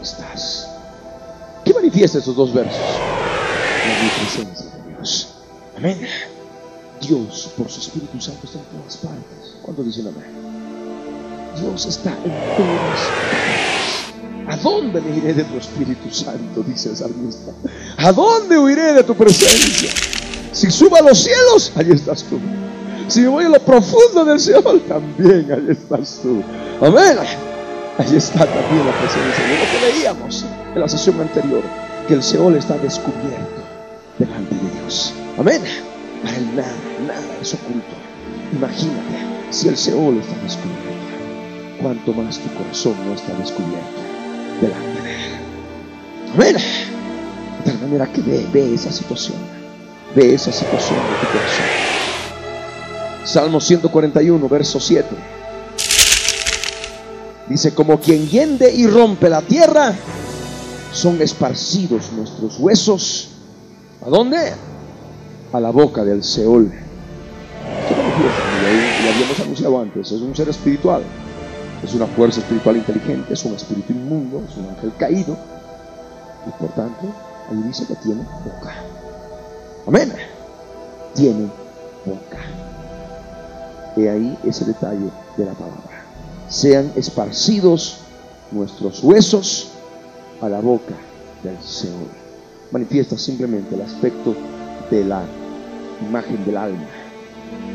estás. ¿Qué manifiesta esos dos versos? La presencia de Dios. Amén. Dios, por su Espíritu Santo, está en todas partes. ¿Cuánto dicen amén? Dios está en todas. ¿A dónde me iré de tu Espíritu Santo? Dice el salmista. ¿A dónde huiré de tu presencia? Si subo a los cielos, allí estás tú. Si me voy a lo profundo del cielo, también allí estás tú. Amén. Allí está también la presencia de lo que veíamos en la sesión anterior, que el Seol está descubierto delante de Dios. Amén. Para el nada, nada es oculto. Imagínate si el Seol está descubierto, cuanto más tu corazón no está descubierto delante de Él. Amén. De tal manera que ve, ve esa situación, ve esa situación de tu corazón. Salmo 141, verso 7. Dice, como quien yende y rompe la tierra, son esparcidos nuestros huesos. ¿A dónde? A la boca del Seol. ¿Qué manifiesta? Y lo habíamos anunciado antes, es un ser espiritual. Es una fuerza espiritual inteligente, es un espíritu inmundo, es un ángel caído. Y por tanto, ahí dice que tiene boca. Amén. Tiene boca. Y ahí ese detalle de la palabra. Sean esparcidos nuestros huesos a la boca del Señor. Manifiesta simplemente el aspecto de la imagen del alma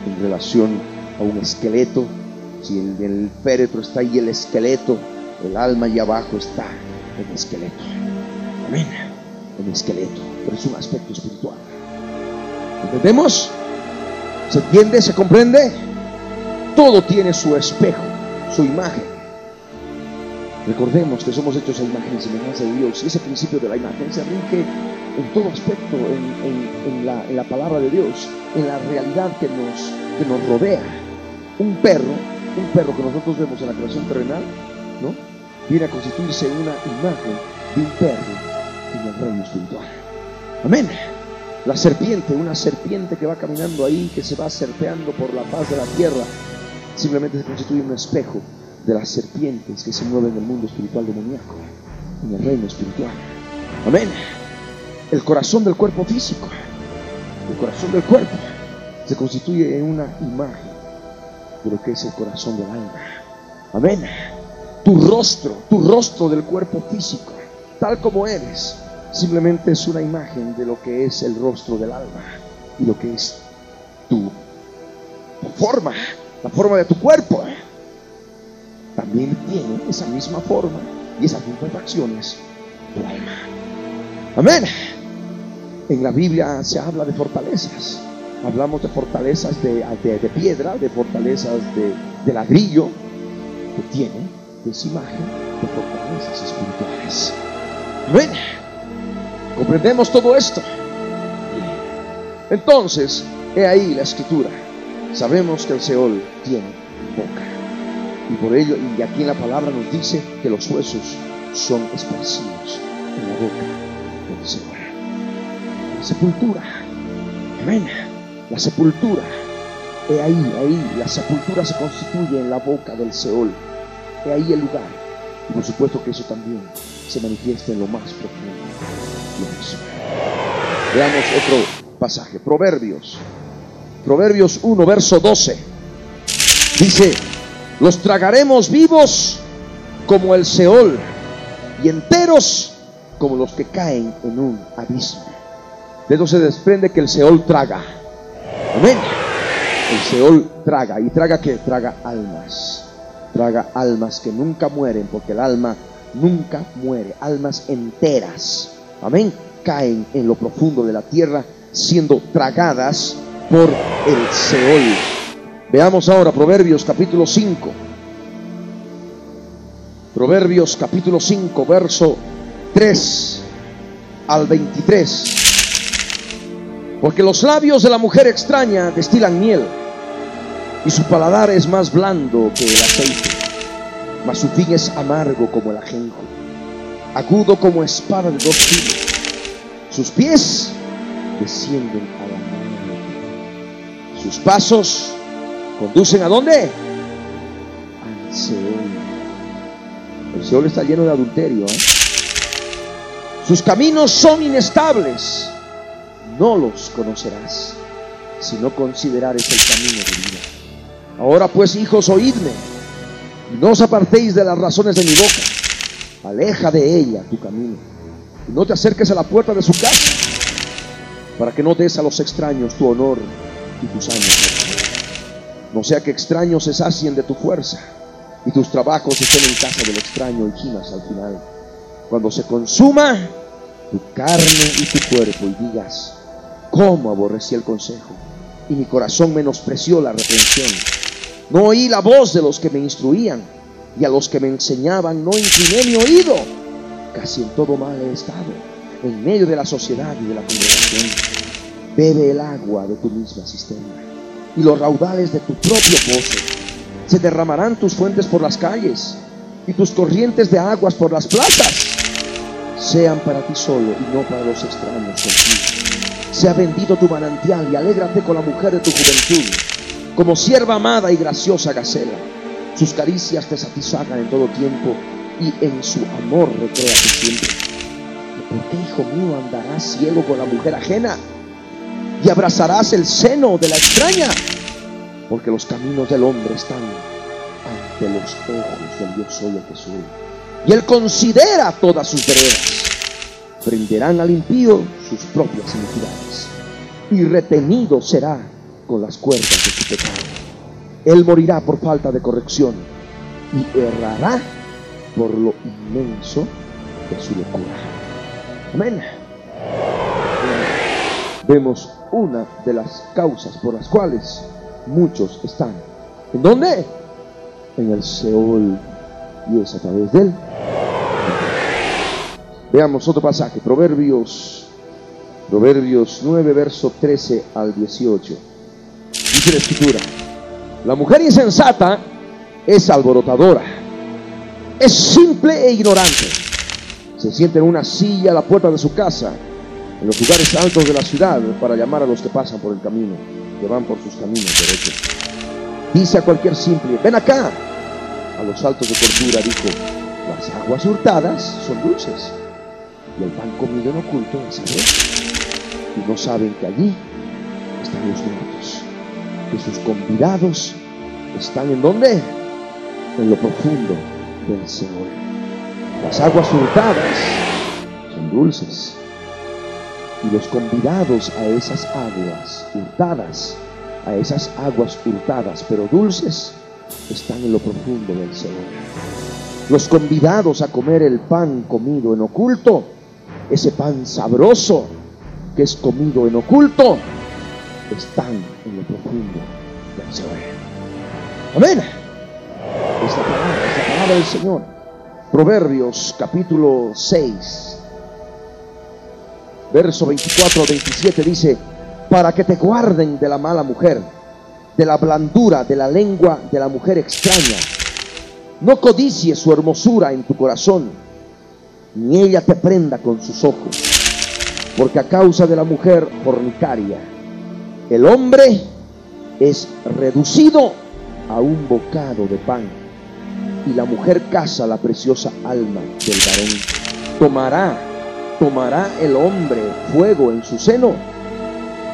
en relación a un esqueleto. Si el, el féretro está ahí, el esqueleto, el alma y abajo está el esqueleto. Amén. El esqueleto, pero es un aspecto espiritual. ¿Entendemos? ¿Se entiende? ¿Se comprende? Todo tiene su espejo, su imagen. Recordemos que somos hechos a imagen y semejanza de Dios. Y ese principio de la imagen se rige en todo aspecto, en, la, palabra de Dios, en la realidad que nos, que nos rodea. Un perro, un perro que nosotros vemos en la creación terrenal, ¿no? Viene a constituirse una imagen de un perro en el reino espiritual. Amén. La serpiente, una serpiente que va caminando ahí, que se va serpeando por la paz de la tierra, simplemente se constituye un espejo de las serpientes que se mueven en el mundo espiritual demoníaco, en el reino espiritual. Amén. El corazón del cuerpo físico, el corazón del cuerpo, se constituye en una imagen de lo que es el corazón del alma. Amén. Tu rostro, tu rostro del cuerpo físico, tal como eres, simplemente es una imagen de lo que es el rostro del alma y lo que es tu, forma, la forma de tu cuerpo. También tiene esa misma forma y esas mismas facciones tu alma. Amén. En la Biblia se habla de fortalezas. Hablamos de fortalezas de, piedra, de fortalezas de, ladrillo, que tiene esa imagen de fortalezas espirituales. Amén. Comprendemos todo esto. Entonces, he ahí la escritura. Sabemos que el Seol tiene boca. Y por ello, y aquí en la palabra nos dice que los huesos son esparcidos en la boca del Seol. La sepultura. Amén. La sepultura. He ahí, ahí, la sepultura se constituye en la boca del Seol. He ahí el lugar. Y por supuesto que eso también se manifiesta en lo más profundo. Veamos otro pasaje. Proverbios. Proverbios 1, verso 12. Dice, los tragaremos vivos como el Seol y enteros como los que caen en un abismo. De eso se desprende que el Seol traga. Amén. El Seol traga. ¿Y traga que Traga almas. Traga almas que nunca mueren porque el alma nunca muere. Almas enteras amén, caen en lo profundo de la tierra, siendo tragadas por el Seol. Veamos ahora Proverbios capítulo 5. Proverbios capítulo 5, verso 3 al 23. Porque los labios de la mujer extraña destilan miel, y su paladar es más blando que el aceite, mas su fin es amargo como el ajenjo agudo como espada de dos filos. Sus pies descienden a la muerte. Sus pasos conducen a dónde? Al Seol. El Seol está lleno de adulterio. ¿eh? Sus caminos son inestables. No los conocerás si no considerares el camino de vida. Ahora pues, hijos, oídme y no os apartéis de las razones de mi boca Aleja de ella tu camino. Y no te acerques a la puerta de su casa para que no des a los extraños tu honor y tus años. No sea que extraños se sacien de tu fuerza y tus trabajos estén en casa del extraño y ginas al final. Cuando se consuma tu carne y tu cuerpo y digas, ¿cómo aborrecí el consejo? Y mi corazón menospreció la reprensión. No oí la voz de los que me instruían y a los que me enseñaban no incliné mi oído. Casi en todo mal he estado, en medio de la sociedad y de la congregación. Bebe el agua de tu misma cisterna y los raudales de tu propio pozo. Se derramarán tus fuentes por las calles y tus corrientes de aguas por las plazas. Sean para ti solo y no para los extraños contigo. Sea bendito tu manantial y alégrate con la mujer de tu juventud, como sierva amada y graciosa gacela sus caricias te satisfagan en todo tiempo y en su amor recréate siempre. ¿Por qué, hijo mío, andarás ciego con la mujer ajena y abrazarás el seno de la extraña? Porque los caminos del hombre están ante los ojos del soy el que soy. Y él considera todas sus veredas. Prenderán al impío sus propias iniquidades. Y retenido será con las cuerdas de su pecado. Él morirá por falta de corrección y errará por lo inmenso de su locura. Amén. Vemos una de las causas por las cuales muchos están. ¿En dónde? En el Seol. Y es a través de él. Veamos otro pasaje, Proverbios, Proverbios 9, verso 13 al 18. Dice la escritura, la mujer insensata es alborotadora, es simple e ignorante. Se sienta en una silla a la puerta de su casa, en los lugares altos de la ciudad, para llamar a los que pasan por el camino, que van por sus caminos derechos. Dice a cualquier simple, ven acá. A los altos de cordura dijo, las aguas hurtadas son dulces, y el pan comido en oculto es saber. Y no saben que allí están los muertos que sus convidados están en donde? En lo profundo del Señor. Las aguas hurtadas son dulces. Y los convidados a esas aguas hurtadas, a esas aguas hurtadas, pero dulces, están en lo profundo del Señor. Los convidados a comer el pan comido en oculto, ese pan sabroso que es comido en oculto, están en lo profundo del Señor. Amén. Esta palabra, esta palabra del Señor. Proverbios capítulo 6, verso 24 27 dice, para que te guarden de la mala mujer, de la blandura, de la lengua de la mujer extraña. No codicies su hermosura en tu corazón, ni ella te prenda con sus ojos, porque a causa de la mujer fornicaria, el hombre es reducido a un bocado de pan y la mujer caza la preciosa alma del varón. Tomará, tomará el hombre fuego en su seno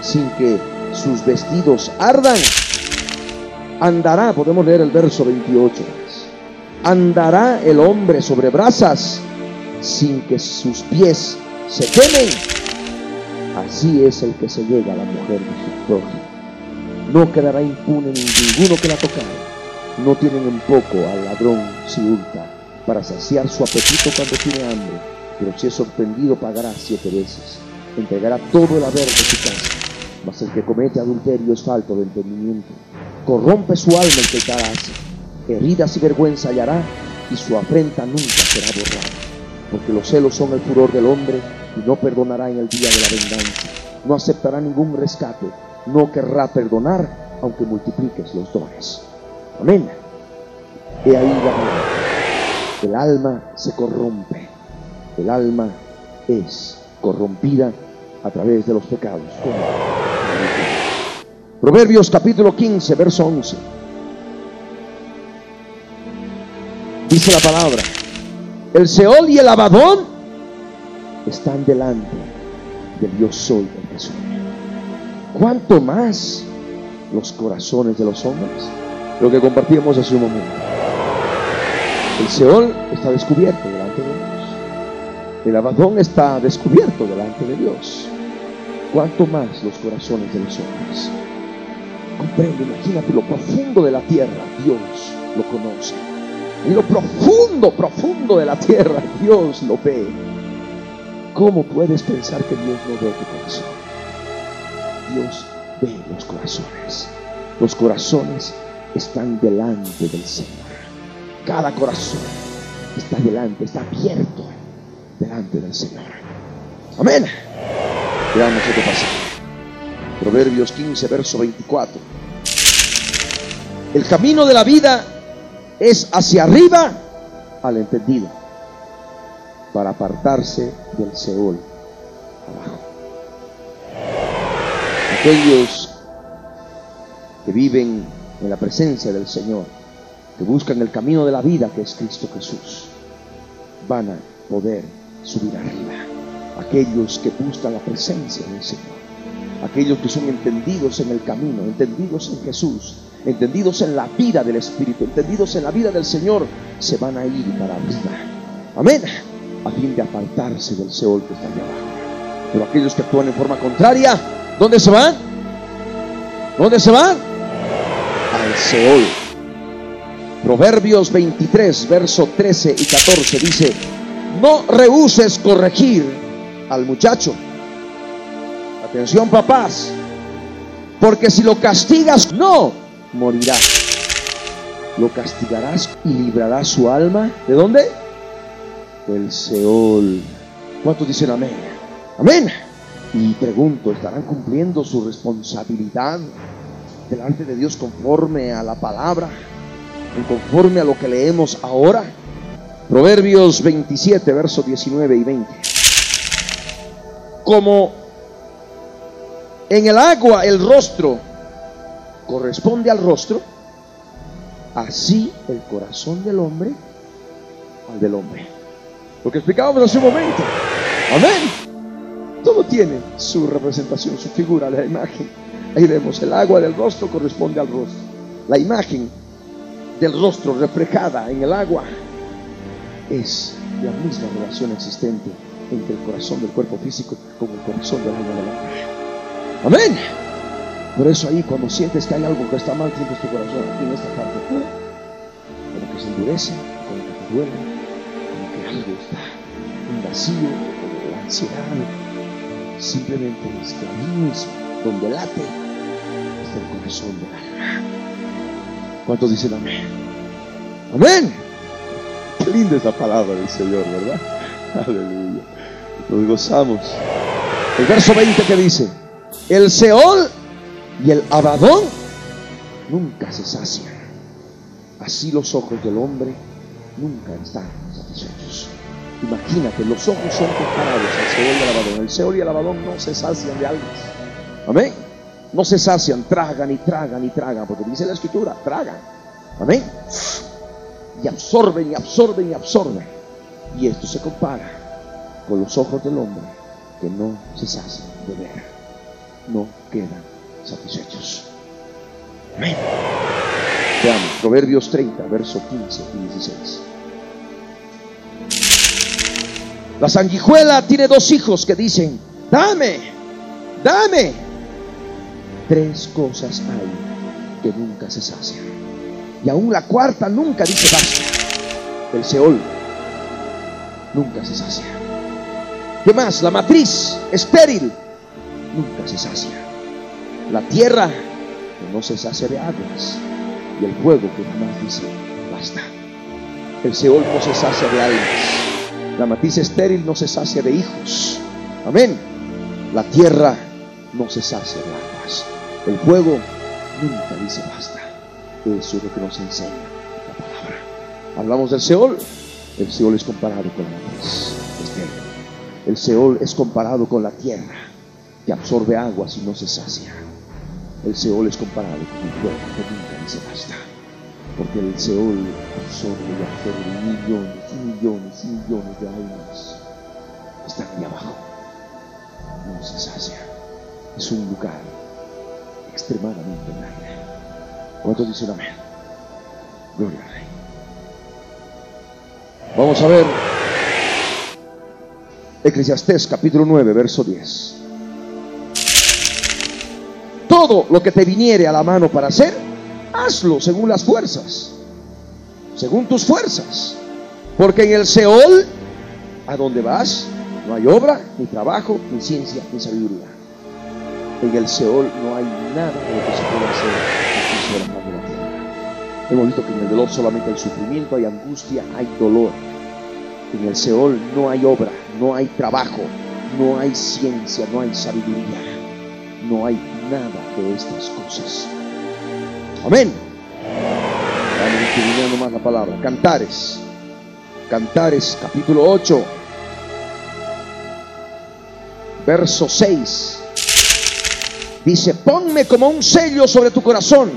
sin que sus vestidos ardan. Andará, podemos leer el verso 28. Andará el hombre sobre brasas sin que sus pies se quemen Así es el que se llega a la mujer de su prójimo. No quedará impune ninguno que la tocara. No tienen en poco al ladrón si hurta para saciar su apetito cuando tiene hambre, pero si es sorprendido pagará siete veces. Entregará todo el haber de su casa, mas el que comete adulterio es falto de entendimiento. Corrompe su alma el que tal hace. Heridas y vergüenza hallará y su afrenta nunca será borrada. Porque los celos son el furor del hombre y no perdonará en el día de la venganza. No aceptará ningún rescate. No querrá perdonar aunque multipliques los dones. Amén. He ahí la El alma se corrompe. El alma es corrompida a través de los pecados. Proverbios capítulo 15, verso 11. Dice la palabra, el Seol y el Abadón están delante del soy el que soy. ¿Cuánto más los corazones de los hombres? Lo que compartimos hace un momento. El Seol está descubierto delante de Dios. El Abadón está descubierto delante de Dios. ¿Cuánto más los corazones de los hombres? Comprende, imagínate lo profundo de la tierra, Dios lo conoce. En lo profundo, profundo de la tierra, Dios lo ve. ¿Cómo puedes pensar que Dios no ve tu corazón? Dios ve los corazones. Los corazones están delante del Señor. Cada corazón está delante, está abierto delante del Señor. Amén. Veamos otro pasaje. Proverbios 15, verso 24. El camino de la vida es hacia arriba al entendido para apartarse del Seol abajo. Aquellos que viven en la presencia del Señor que buscan el camino de la vida que es Cristo Jesús, van a poder subir arriba. Aquellos que buscan la presencia del Señor, aquellos que son entendidos en el camino, entendidos en Jesús, entendidos en la vida del Espíritu, entendidos en la vida del Señor, se van a ir para arriba. Amén. A fin de apartarse del Seol que está allá abajo. Pero aquellos que actúan en forma contraria, ¿dónde se van? ¿Dónde se van? Al Seol. Proverbios 23, verso 13 y 14 dice, no rehuses corregir al muchacho. Atención papás, porque si lo castigas, no morirá. Lo castigarás y librarás su alma. ¿De dónde? Del Seol. ¿Cuántos dicen amén? Amén. Y pregunto, ¿estarán cumpliendo su responsabilidad delante de Dios conforme a la palabra? conforme a lo que leemos ahora. Proverbios 27, versos 19 y 20. Como en el agua el rostro corresponde al rostro, así el corazón del hombre al del hombre. Lo que explicábamos hace un momento. Amén. Todo tiene su representación, su figura, la imagen. Ahí vemos, el agua del rostro corresponde al rostro. La imagen del rostro reflejada en el agua es la misma relación existente entre el corazón del cuerpo físico con el corazón del alma del hombre. Amén. Por eso ahí cuando sientes que hay algo que está mal, sientes tu corazón aquí en esta parte, como que se endurece, como que te duele, como que algo está, un vacío, como la ansiedad. Simplemente es que ahí mismo, donde late, está el corazón del alma. ¿Cuántos dicen amén? Amén. Linda esa palabra del Señor, ¿verdad? Aleluya. Nos gozamos. El verso 20 que dice, el Seol y el Abadón nunca se sacian. Así los ojos del hombre nunca están satisfechos. Imagínate, los ojos son comparados al Seol y al Abadón. El Seol y el Abadón no se sacian de almas. Amén no se sacian, tragan y tragan y tragan, porque dice la escritura, tragan. Amén. Y absorben y absorben y absorben. Y esto se compara con los ojos del hombre que no se sacian de ver, no quedan satisfechos. Amén. Veamos, Proverbios 30, verso 15 y 16. La sanguijuela tiene dos hijos que dicen, dame, dame Tres cosas hay que nunca se sacian. Y aún la cuarta nunca dice basta. El Seol nunca se sacia. ¿Qué más? La matriz estéril nunca se sacia. La tierra que no se sacia de aguas. Y el fuego que jamás dice basta. El Seol no se sacia de almas. La matriz estéril no se sacia de hijos. Amén. La tierra no se sacia de aguas. El fuego nunca dice basta. Eso es lo que nos enseña la palabra. Hablamos del Seol. El Seol es comparado con la matriz. El Seol es comparado con la tierra que absorbe aguas y no se sacia. El Seol es comparado con el fuego que nunca dice basta. Porque el Seol absorbe y absorbe millones y millones y millones de almas. Están ahí abajo. No se sacia. Es un lugar extremadamente grande. ¿Cuántos dicen amén? Gloria. Vamos a ver Eclesiastés capítulo 9, verso 10. Todo lo que te viniere a la mano para hacer, hazlo según las fuerzas, según tus fuerzas. Porque en el Seol, a donde vas, no hay obra, ni trabajo, ni ciencia, ni sabiduría. En el Seol no hay nada de lo que se pueda hacer Hemos visto que en el dolor solamente hay sufrimiento, hay angustia, hay dolor. En el Seol no hay obra, no hay trabajo, no hay ciencia, no hay sabiduría, no hay nada de estas cosas. Amén. Vamos más la palabra. Cantares. Cantares, capítulo 8, verso 6. Dice, ponme como un sello sobre tu corazón,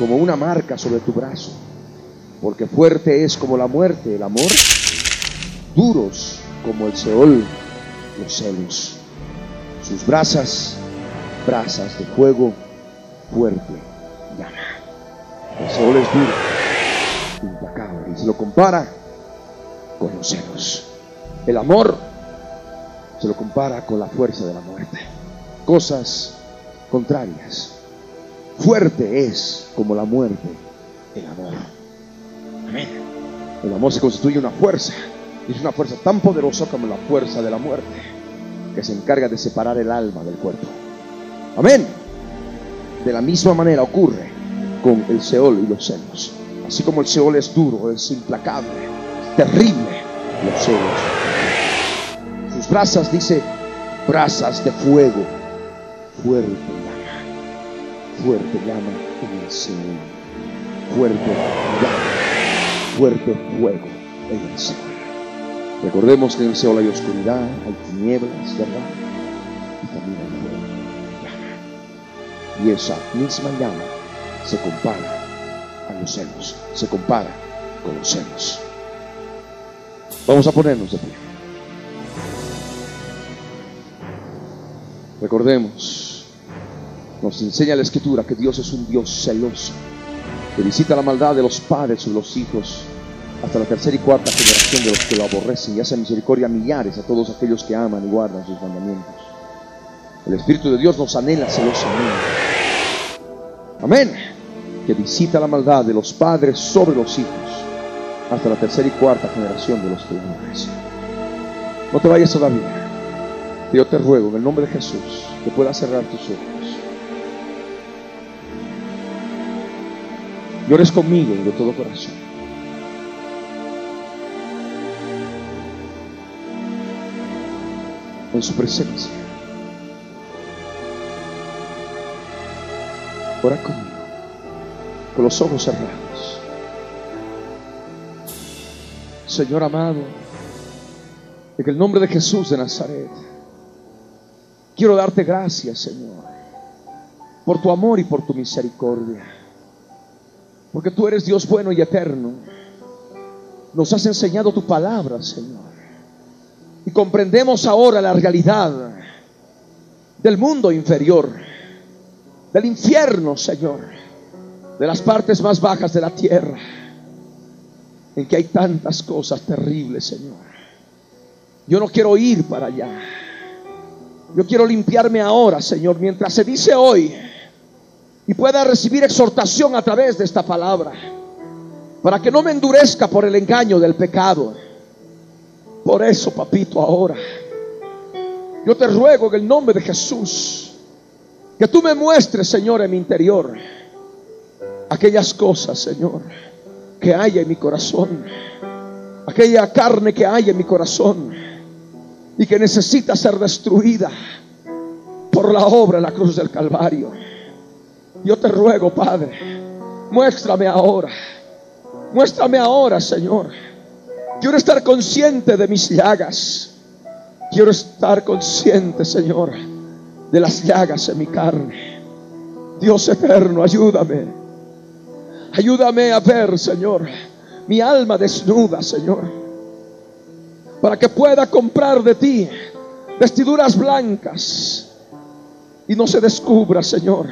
como una marca sobre tu brazo. Porque fuerte es como la muerte el amor, duros como el Seol los celos. Sus brasas, brasas de fuego fuerte llama. El Seol es duro, implacable, y se lo compara con los celos. El amor se lo compara con la fuerza de la muerte. Cosas contrarias. Fuerte es como la muerte el amor. Amén. El amor se constituye una fuerza. Y es una fuerza tan poderosa como la fuerza de la muerte, que se encarga de separar el alma del cuerpo. Amén. De la misma manera ocurre con el Seol y los celos. Así como el Seol es duro, es implacable, terrible, los celos. Sus brasas, dice, brasas de fuego, fuerte fuerte llama en el Seol, fuerte llama, fuerte fuego en el Seol. Recordemos que en el Seol hay oscuridad, hay tinieblas, ¿verdad? Y también hay fuego. Y esa misma llama se compara a los celos, se compara con los celos. Vamos a ponernos de pie. Recordemos, nos enseña la escritura que Dios es un Dios celoso, que visita la maldad de los padres sobre los hijos hasta la tercera y cuarta generación de los que lo aborrecen y hace misericordia a millares a todos aquellos que aman y guardan sus mandamientos. El Espíritu de Dios nos anhela celosamente. Amén. Que visita la maldad de los padres sobre los hijos hasta la tercera y cuarta generación de los que lo aborrecen. No te vayas todavía. Yo te ruego en el nombre de Jesús que puedas cerrar tus ojos. Llores conmigo de todo corazón. En su presencia. Ora conmigo. Con los ojos cerrados. Señor amado, en el nombre de Jesús de Nazaret, quiero darte gracias, Señor, por tu amor y por tu misericordia. Porque tú eres Dios bueno y eterno. Nos has enseñado tu palabra, Señor. Y comprendemos ahora la realidad del mundo inferior, del infierno, Señor, de las partes más bajas de la tierra, en que hay tantas cosas terribles, Señor. Yo no quiero ir para allá. Yo quiero limpiarme ahora, Señor, mientras se dice hoy y pueda recibir exhortación a través de esta palabra, para que no me endurezca por el engaño del pecado. Por eso, papito, ahora yo te ruego en el nombre de Jesús que tú me muestres, Señor, en mi interior aquellas cosas, Señor, que hay en mi corazón, aquella carne que hay en mi corazón y que necesita ser destruida por la obra en la cruz del Calvario. Yo te ruego, Padre, muéstrame ahora, muéstrame ahora, Señor. Quiero estar consciente de mis llagas. Quiero estar consciente, Señor, de las llagas en mi carne. Dios eterno, ayúdame. Ayúdame a ver, Señor, mi alma desnuda, Señor, para que pueda comprar de ti vestiduras blancas y no se descubra, Señor,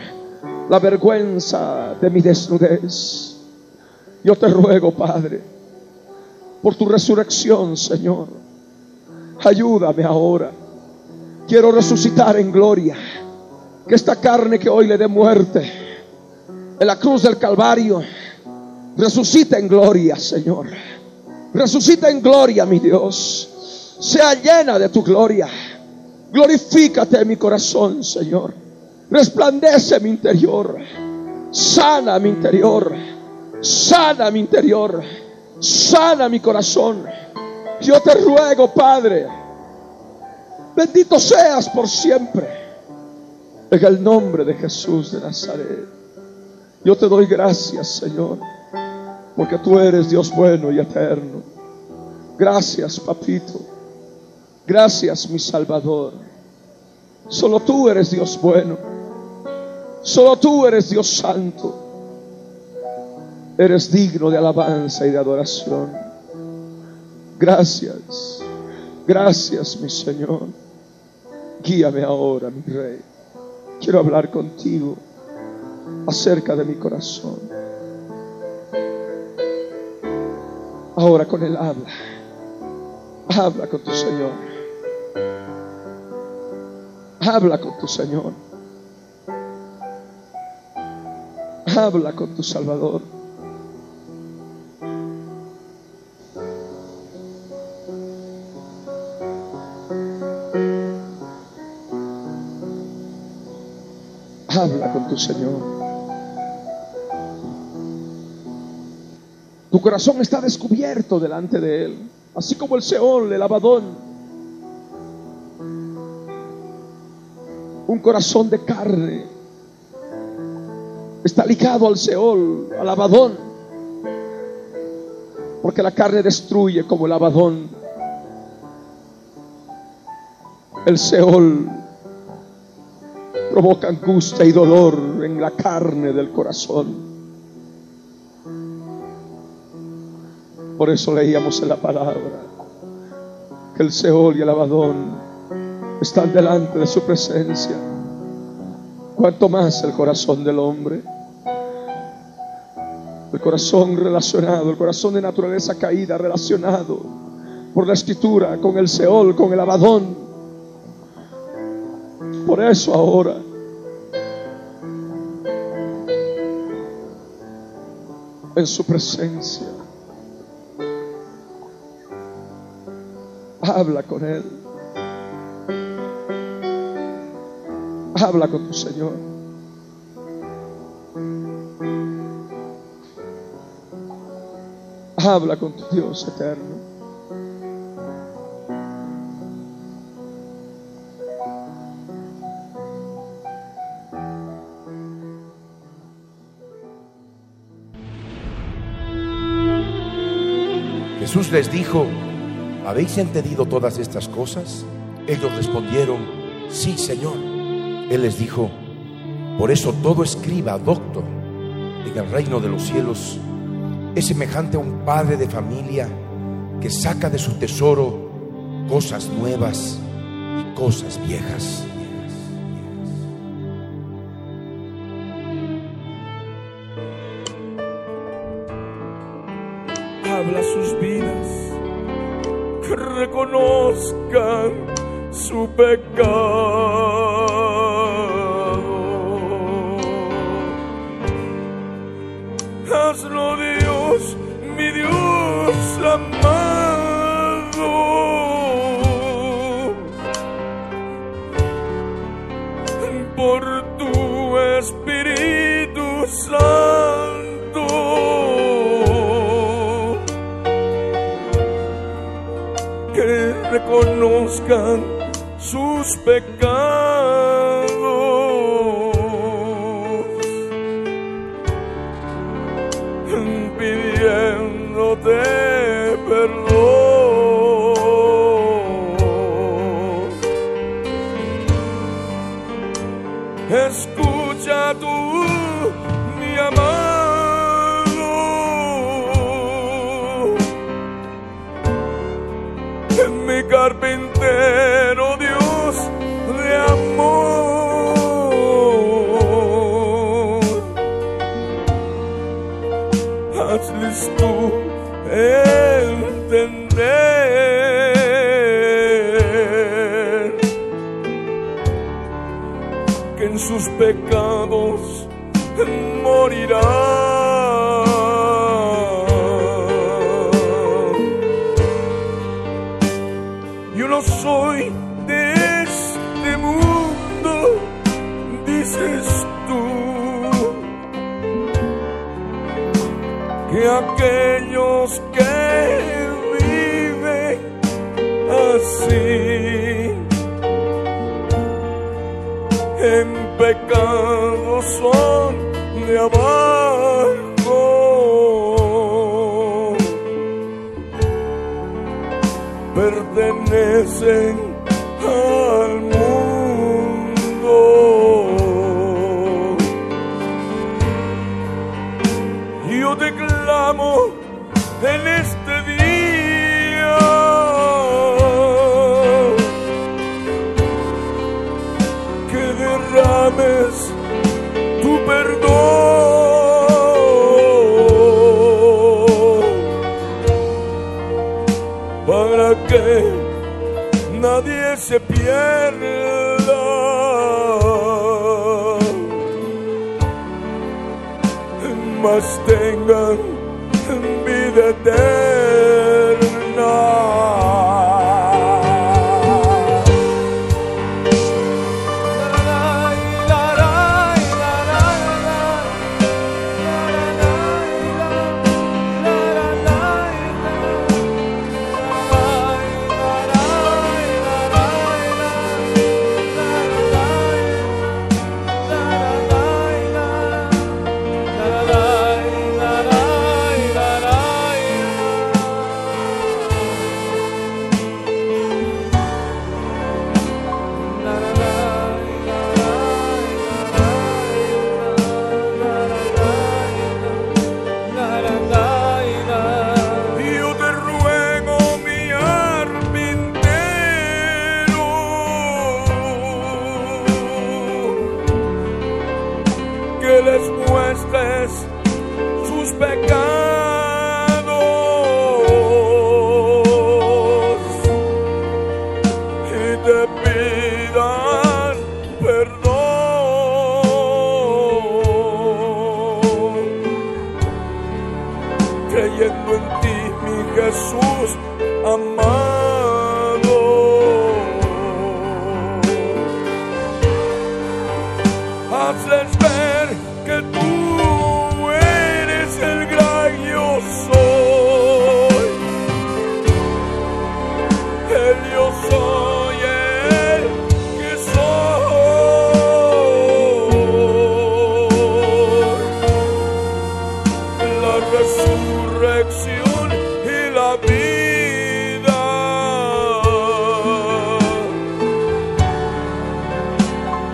la vergüenza de mi desnudez. Yo te ruego, Padre, por tu resurrección, Señor. Ayúdame ahora. Quiero resucitar en gloria. Que esta carne que hoy le dé muerte en la cruz del Calvario resucita en gloria, Señor. Resucita en gloria, mi Dios. Sea llena de tu gloria. Glorifícate en mi corazón, Señor. Resplandece mi interior. Sana mi interior. Sana mi interior. Sana mi corazón. Yo te ruego, Padre. Bendito seas por siempre. En el nombre de Jesús de Nazaret. Yo te doy gracias, Señor. Porque tú eres Dios bueno y eterno. Gracias, papito. Gracias, mi Salvador. Solo tú eres Dios bueno. Solo tú eres Dios santo. Eres digno de alabanza y de adoración. Gracias, gracias mi Señor. Guíame ahora, mi Rey. Quiero hablar contigo acerca de mi corazón. Ahora con Él habla. Habla con tu Señor. Habla con tu Señor. Habla con tu Salvador. Habla con tu Señor. Tu corazón está descubierto delante de Él, así como el Seol, el Abadón. Un corazón de carne está ligado al Seol, al Abadón, porque la carne destruye como el Abadón. El Seol provoca angustia y dolor en la carne del corazón. Por eso leíamos en la palabra que el Seol y el Abadón están delante de su presencia. Cuanto más el corazón del hombre. El corazón relacionado, el corazón de naturaleza caída relacionado por la escritura con el Seol, con el Abadón. Por eso ahora en su presencia habla con Él. Habla con tu Señor. Habla con tu Dios eterno. Jesús les dijo, ¿habéis entendido todas estas cosas? Ellos respondieron, sí, Señor. Él les dijo, por eso todo escriba, doctor, en el reino de los cielos es semejante a un padre de familia que saca de su tesoro cosas nuevas y cosas viejas. habla sus vidas, que reconozcan su pecado. Reconozcan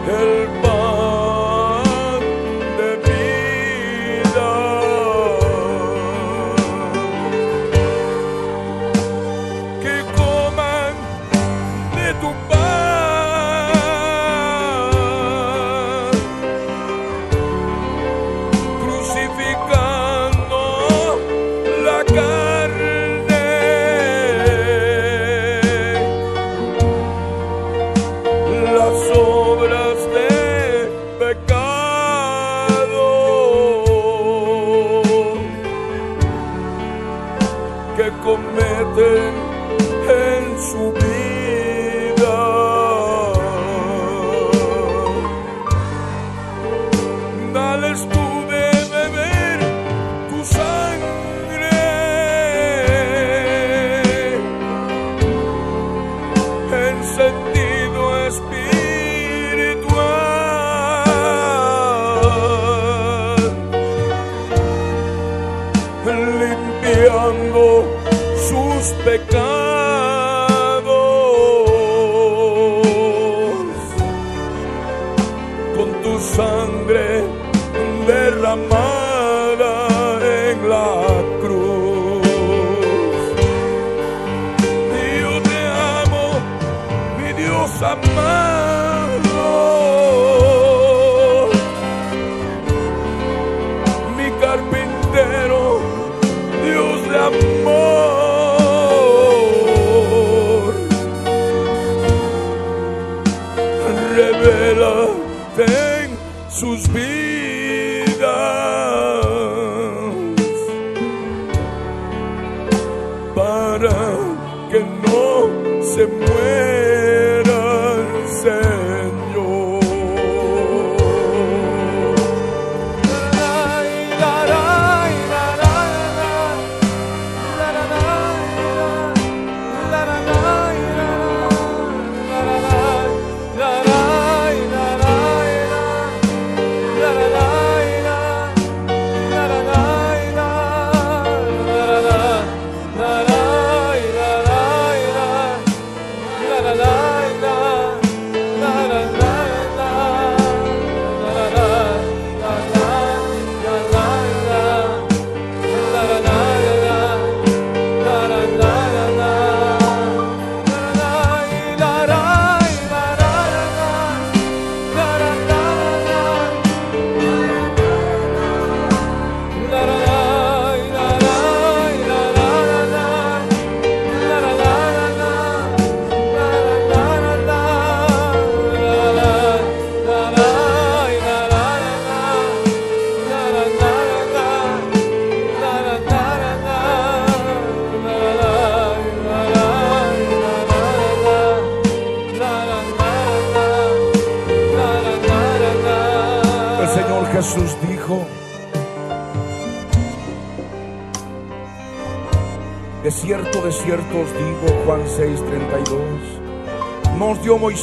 El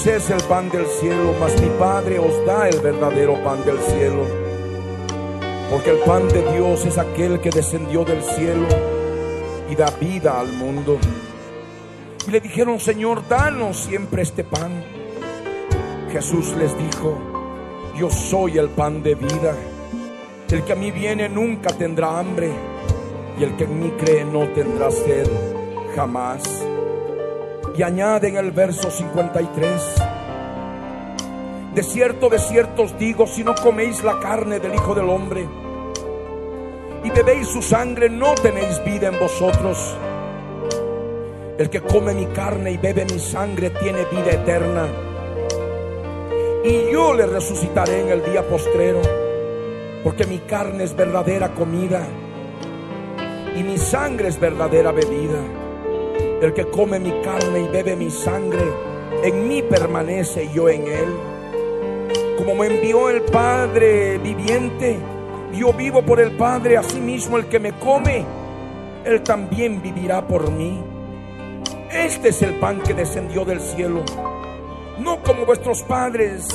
Moisés el pan del cielo, mas mi Padre os da el verdadero pan del cielo. Porque el pan de Dios es aquel que descendió del cielo y da vida al mundo. Y le dijeron, Señor, danos siempre este pan. Jesús les dijo, yo soy el pan de vida. El que a mí viene nunca tendrá hambre y el que en mí cree no tendrá sed jamás. Y añade en el verso 53, de cierto, de cierto os digo, si no coméis la carne del Hijo del Hombre y bebéis su sangre, no tenéis vida en vosotros. El que come mi carne y bebe mi sangre tiene vida eterna. Y yo le resucitaré en el día postrero, porque mi carne es verdadera comida y mi sangre es verdadera bebida. El que come mi carne y bebe mi sangre, en mí permanece yo en él. Como me envió el Padre viviente, yo vivo por el Padre, asimismo el que me come, él también vivirá por mí. Este es el pan que descendió del cielo. No como vuestros padres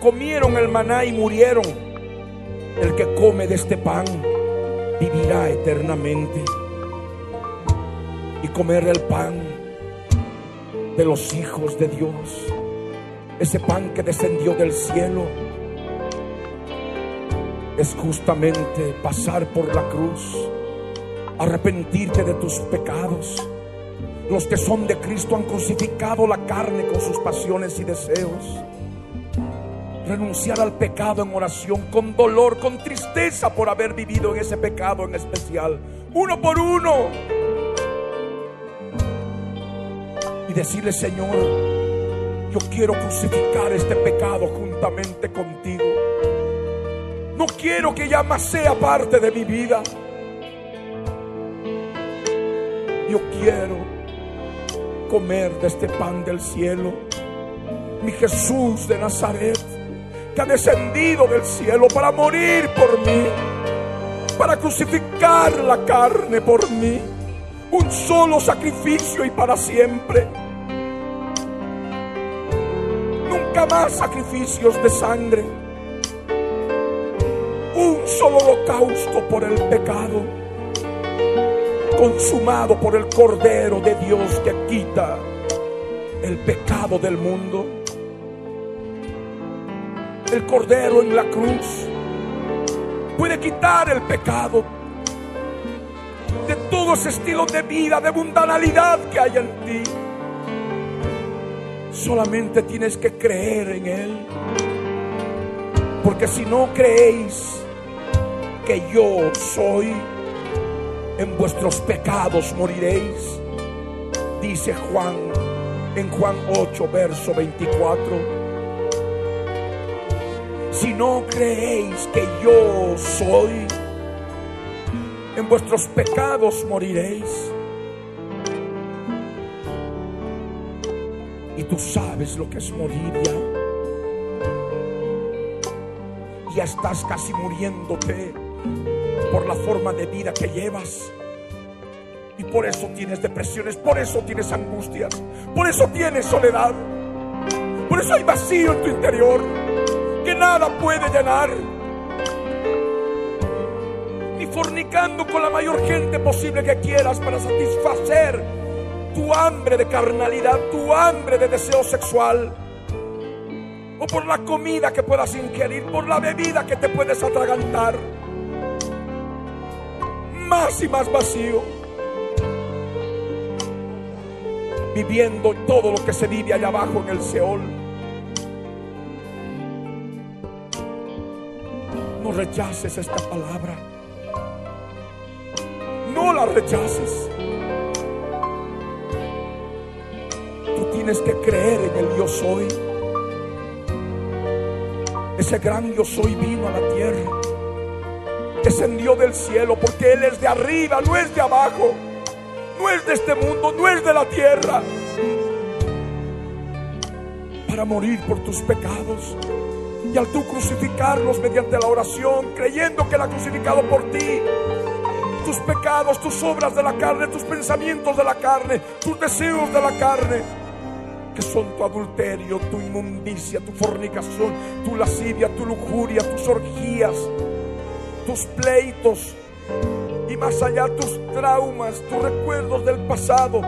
comieron el maná y murieron. El que come de este pan vivirá eternamente. Y comer el pan de los hijos de Dios, ese pan que descendió del cielo, es justamente pasar por la cruz, arrepentirte de tus pecados. Los que son de Cristo han crucificado la carne con sus pasiones y deseos. Renunciar al pecado en oración, con dolor, con tristeza por haber vivido en ese pecado en especial. Uno por uno. Decirle, Señor, yo quiero crucificar este pecado juntamente contigo. No quiero que ya más sea parte de mi vida. Yo quiero comer de este pan del cielo. Mi Jesús de Nazaret, que ha descendido del cielo para morir por mí, para crucificar la carne por mí. Un solo sacrificio y para siempre. Más sacrificios de sangre. Un solo holocausto por el pecado consumado por el Cordero de Dios que quita el pecado del mundo. El Cordero en la cruz puede quitar el pecado de todo ese estilo de vida, de mundanalidad que hay en ti. Solamente tienes que creer en Él. Porque si no creéis que yo soy, en vuestros pecados moriréis. Dice Juan en Juan 8, verso 24. Si no creéis que yo soy, en vuestros pecados moriréis. Tú sabes lo que es morir ya. Ya estás casi muriéndote por la forma de vida que llevas. Y por eso tienes depresiones, por eso tienes angustias, por eso tienes soledad, por eso hay vacío en tu interior que nada puede llenar. Ni fornicando con la mayor gente posible que quieras para satisfacer tu hambre de carnalidad, tu hambre de deseo sexual. O por la comida que puedas ingerir, por la bebida que te puedes atragantar más y más vacío. Viviendo todo lo que se vive allá abajo en el Seol. No rechaces esta palabra. No la rechaces. Tienes que creer en el yo soy. Ese gran yo soy vino a la tierra descendió del cielo porque Él es de arriba, no es de abajo, no es de este mundo, no es de la tierra. Para morir por tus pecados, Y al tú crucificarlos mediante la oración, creyendo que Él ha crucificado por ti, tus pecados, tus obras de la carne, tus pensamientos de la carne, tus deseos de la carne, que son tu adulterio, tu inmundicia, tu fornicación, tu lascivia, tu lujuria, tus orgías, tus pleitos y más allá tus traumas, tus recuerdos del pasado,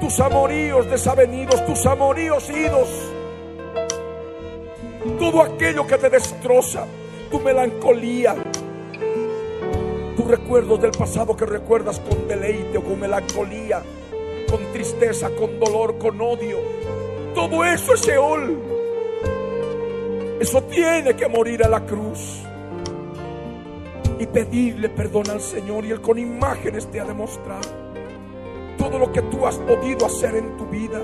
tus amoríos desavenidos, tus amoríos idos, todo aquello que te destroza, tu melancolía, tus recuerdos del pasado que recuerdas con deleite o con melancolía, con tristeza, con dolor, con odio. Todo eso es Seol. Eso tiene que morir a la cruz. Y pedirle perdón al Señor y Él con imágenes te ha demostrado todo lo que tú has podido hacer en tu vida.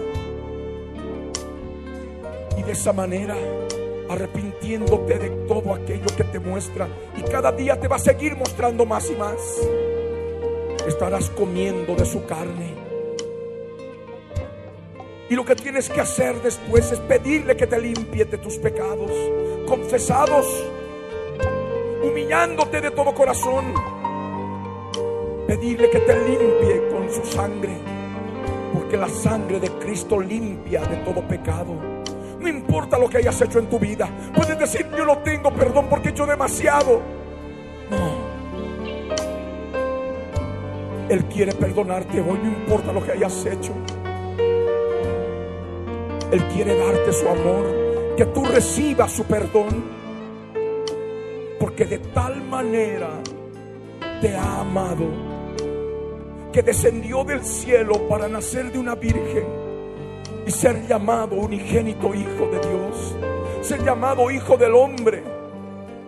Y de esa manera arrepintiéndote de todo aquello que te muestra y cada día te va a seguir mostrando más y más. Estarás comiendo de su carne. Y lo que tienes que hacer después es pedirle que te limpie de tus pecados, confesados, humillándote de todo corazón. Pedirle que te limpie con su sangre, porque la sangre de Cristo limpia de todo pecado. No importa lo que hayas hecho en tu vida. Puedes decir, yo no tengo perdón porque he hecho demasiado. No. Él quiere perdonarte hoy, no importa lo que hayas hecho. Él quiere darte su amor, que tú recibas su perdón. Porque de tal manera te ha amado, que descendió del cielo para nacer de una virgen y ser llamado unigénito Hijo de Dios, ser llamado Hijo del Hombre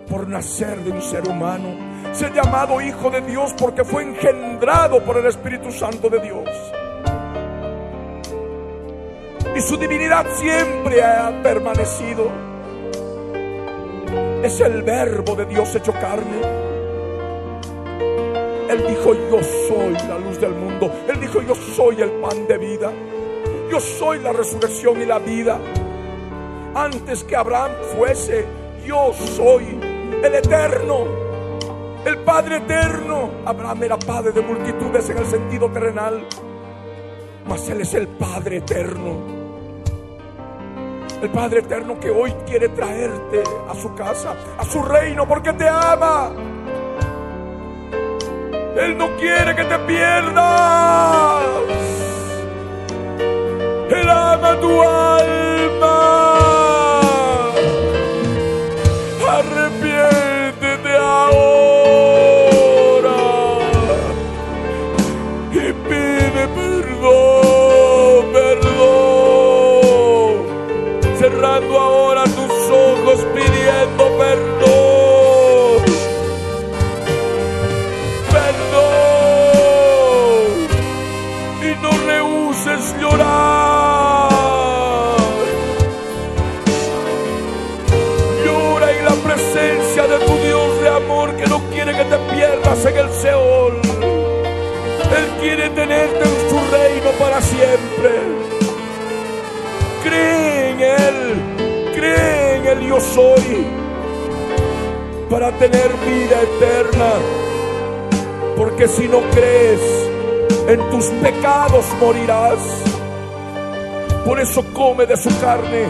por nacer de un ser humano, ser llamado Hijo de Dios porque fue engendrado por el Espíritu Santo de Dios. Y su divinidad siempre ha permanecido. Es el verbo de Dios hecho carne. Él dijo, yo soy la luz del mundo. Él dijo, yo soy el pan de vida. Yo soy la resurrección y la vida. Antes que Abraham fuese, yo soy el eterno, el Padre eterno. Abraham era padre de multitudes en el sentido terrenal, mas Él es el Padre eterno. El Padre eterno que hoy quiere traerte a su casa, a su reino, porque te ama. Él no quiere que te pierdas. Él ama tu alma. Pierdas en el Seol. Él quiere tenerte en su reino para siempre. Cree en Él, cree en el yo soy para tener vida eterna. Porque si no crees, en tus pecados morirás. Por eso come de su carne,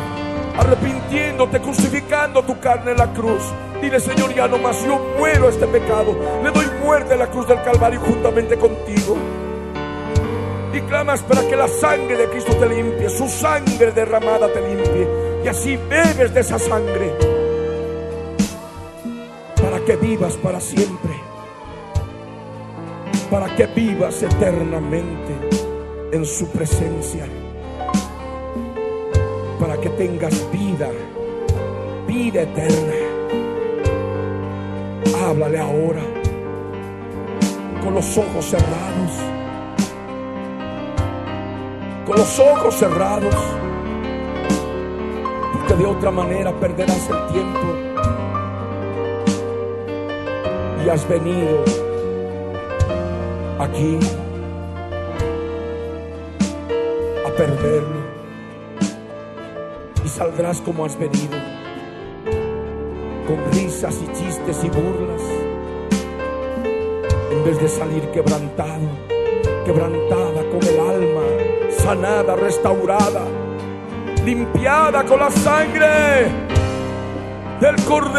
arrepintiéndote, crucificando tu carne en la cruz. Dile, Señor, ya no más, yo muero este pecado. Le doy muerte a la cruz del Calvario juntamente contigo. Y clamas para que la sangre de Cristo te limpie, su sangre derramada te limpie. Y así bebes de esa sangre para que vivas para siempre. Para que vivas eternamente en su presencia. Para que tengas vida, vida eterna. Háblale ahora con los ojos cerrados. Con los ojos cerrados. Porque de otra manera perderás el tiempo. Y has venido aquí a perderlo. Y saldrás como has venido con risas y chistes y burlas, en vez de salir quebrantado, quebrantada con el alma, sanada, restaurada, limpiada con la sangre del cordero.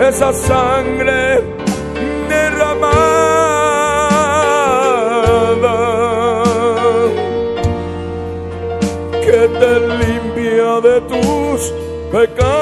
Esa sangre τους πεκάτους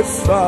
It's sun.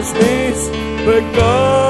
Limpies mis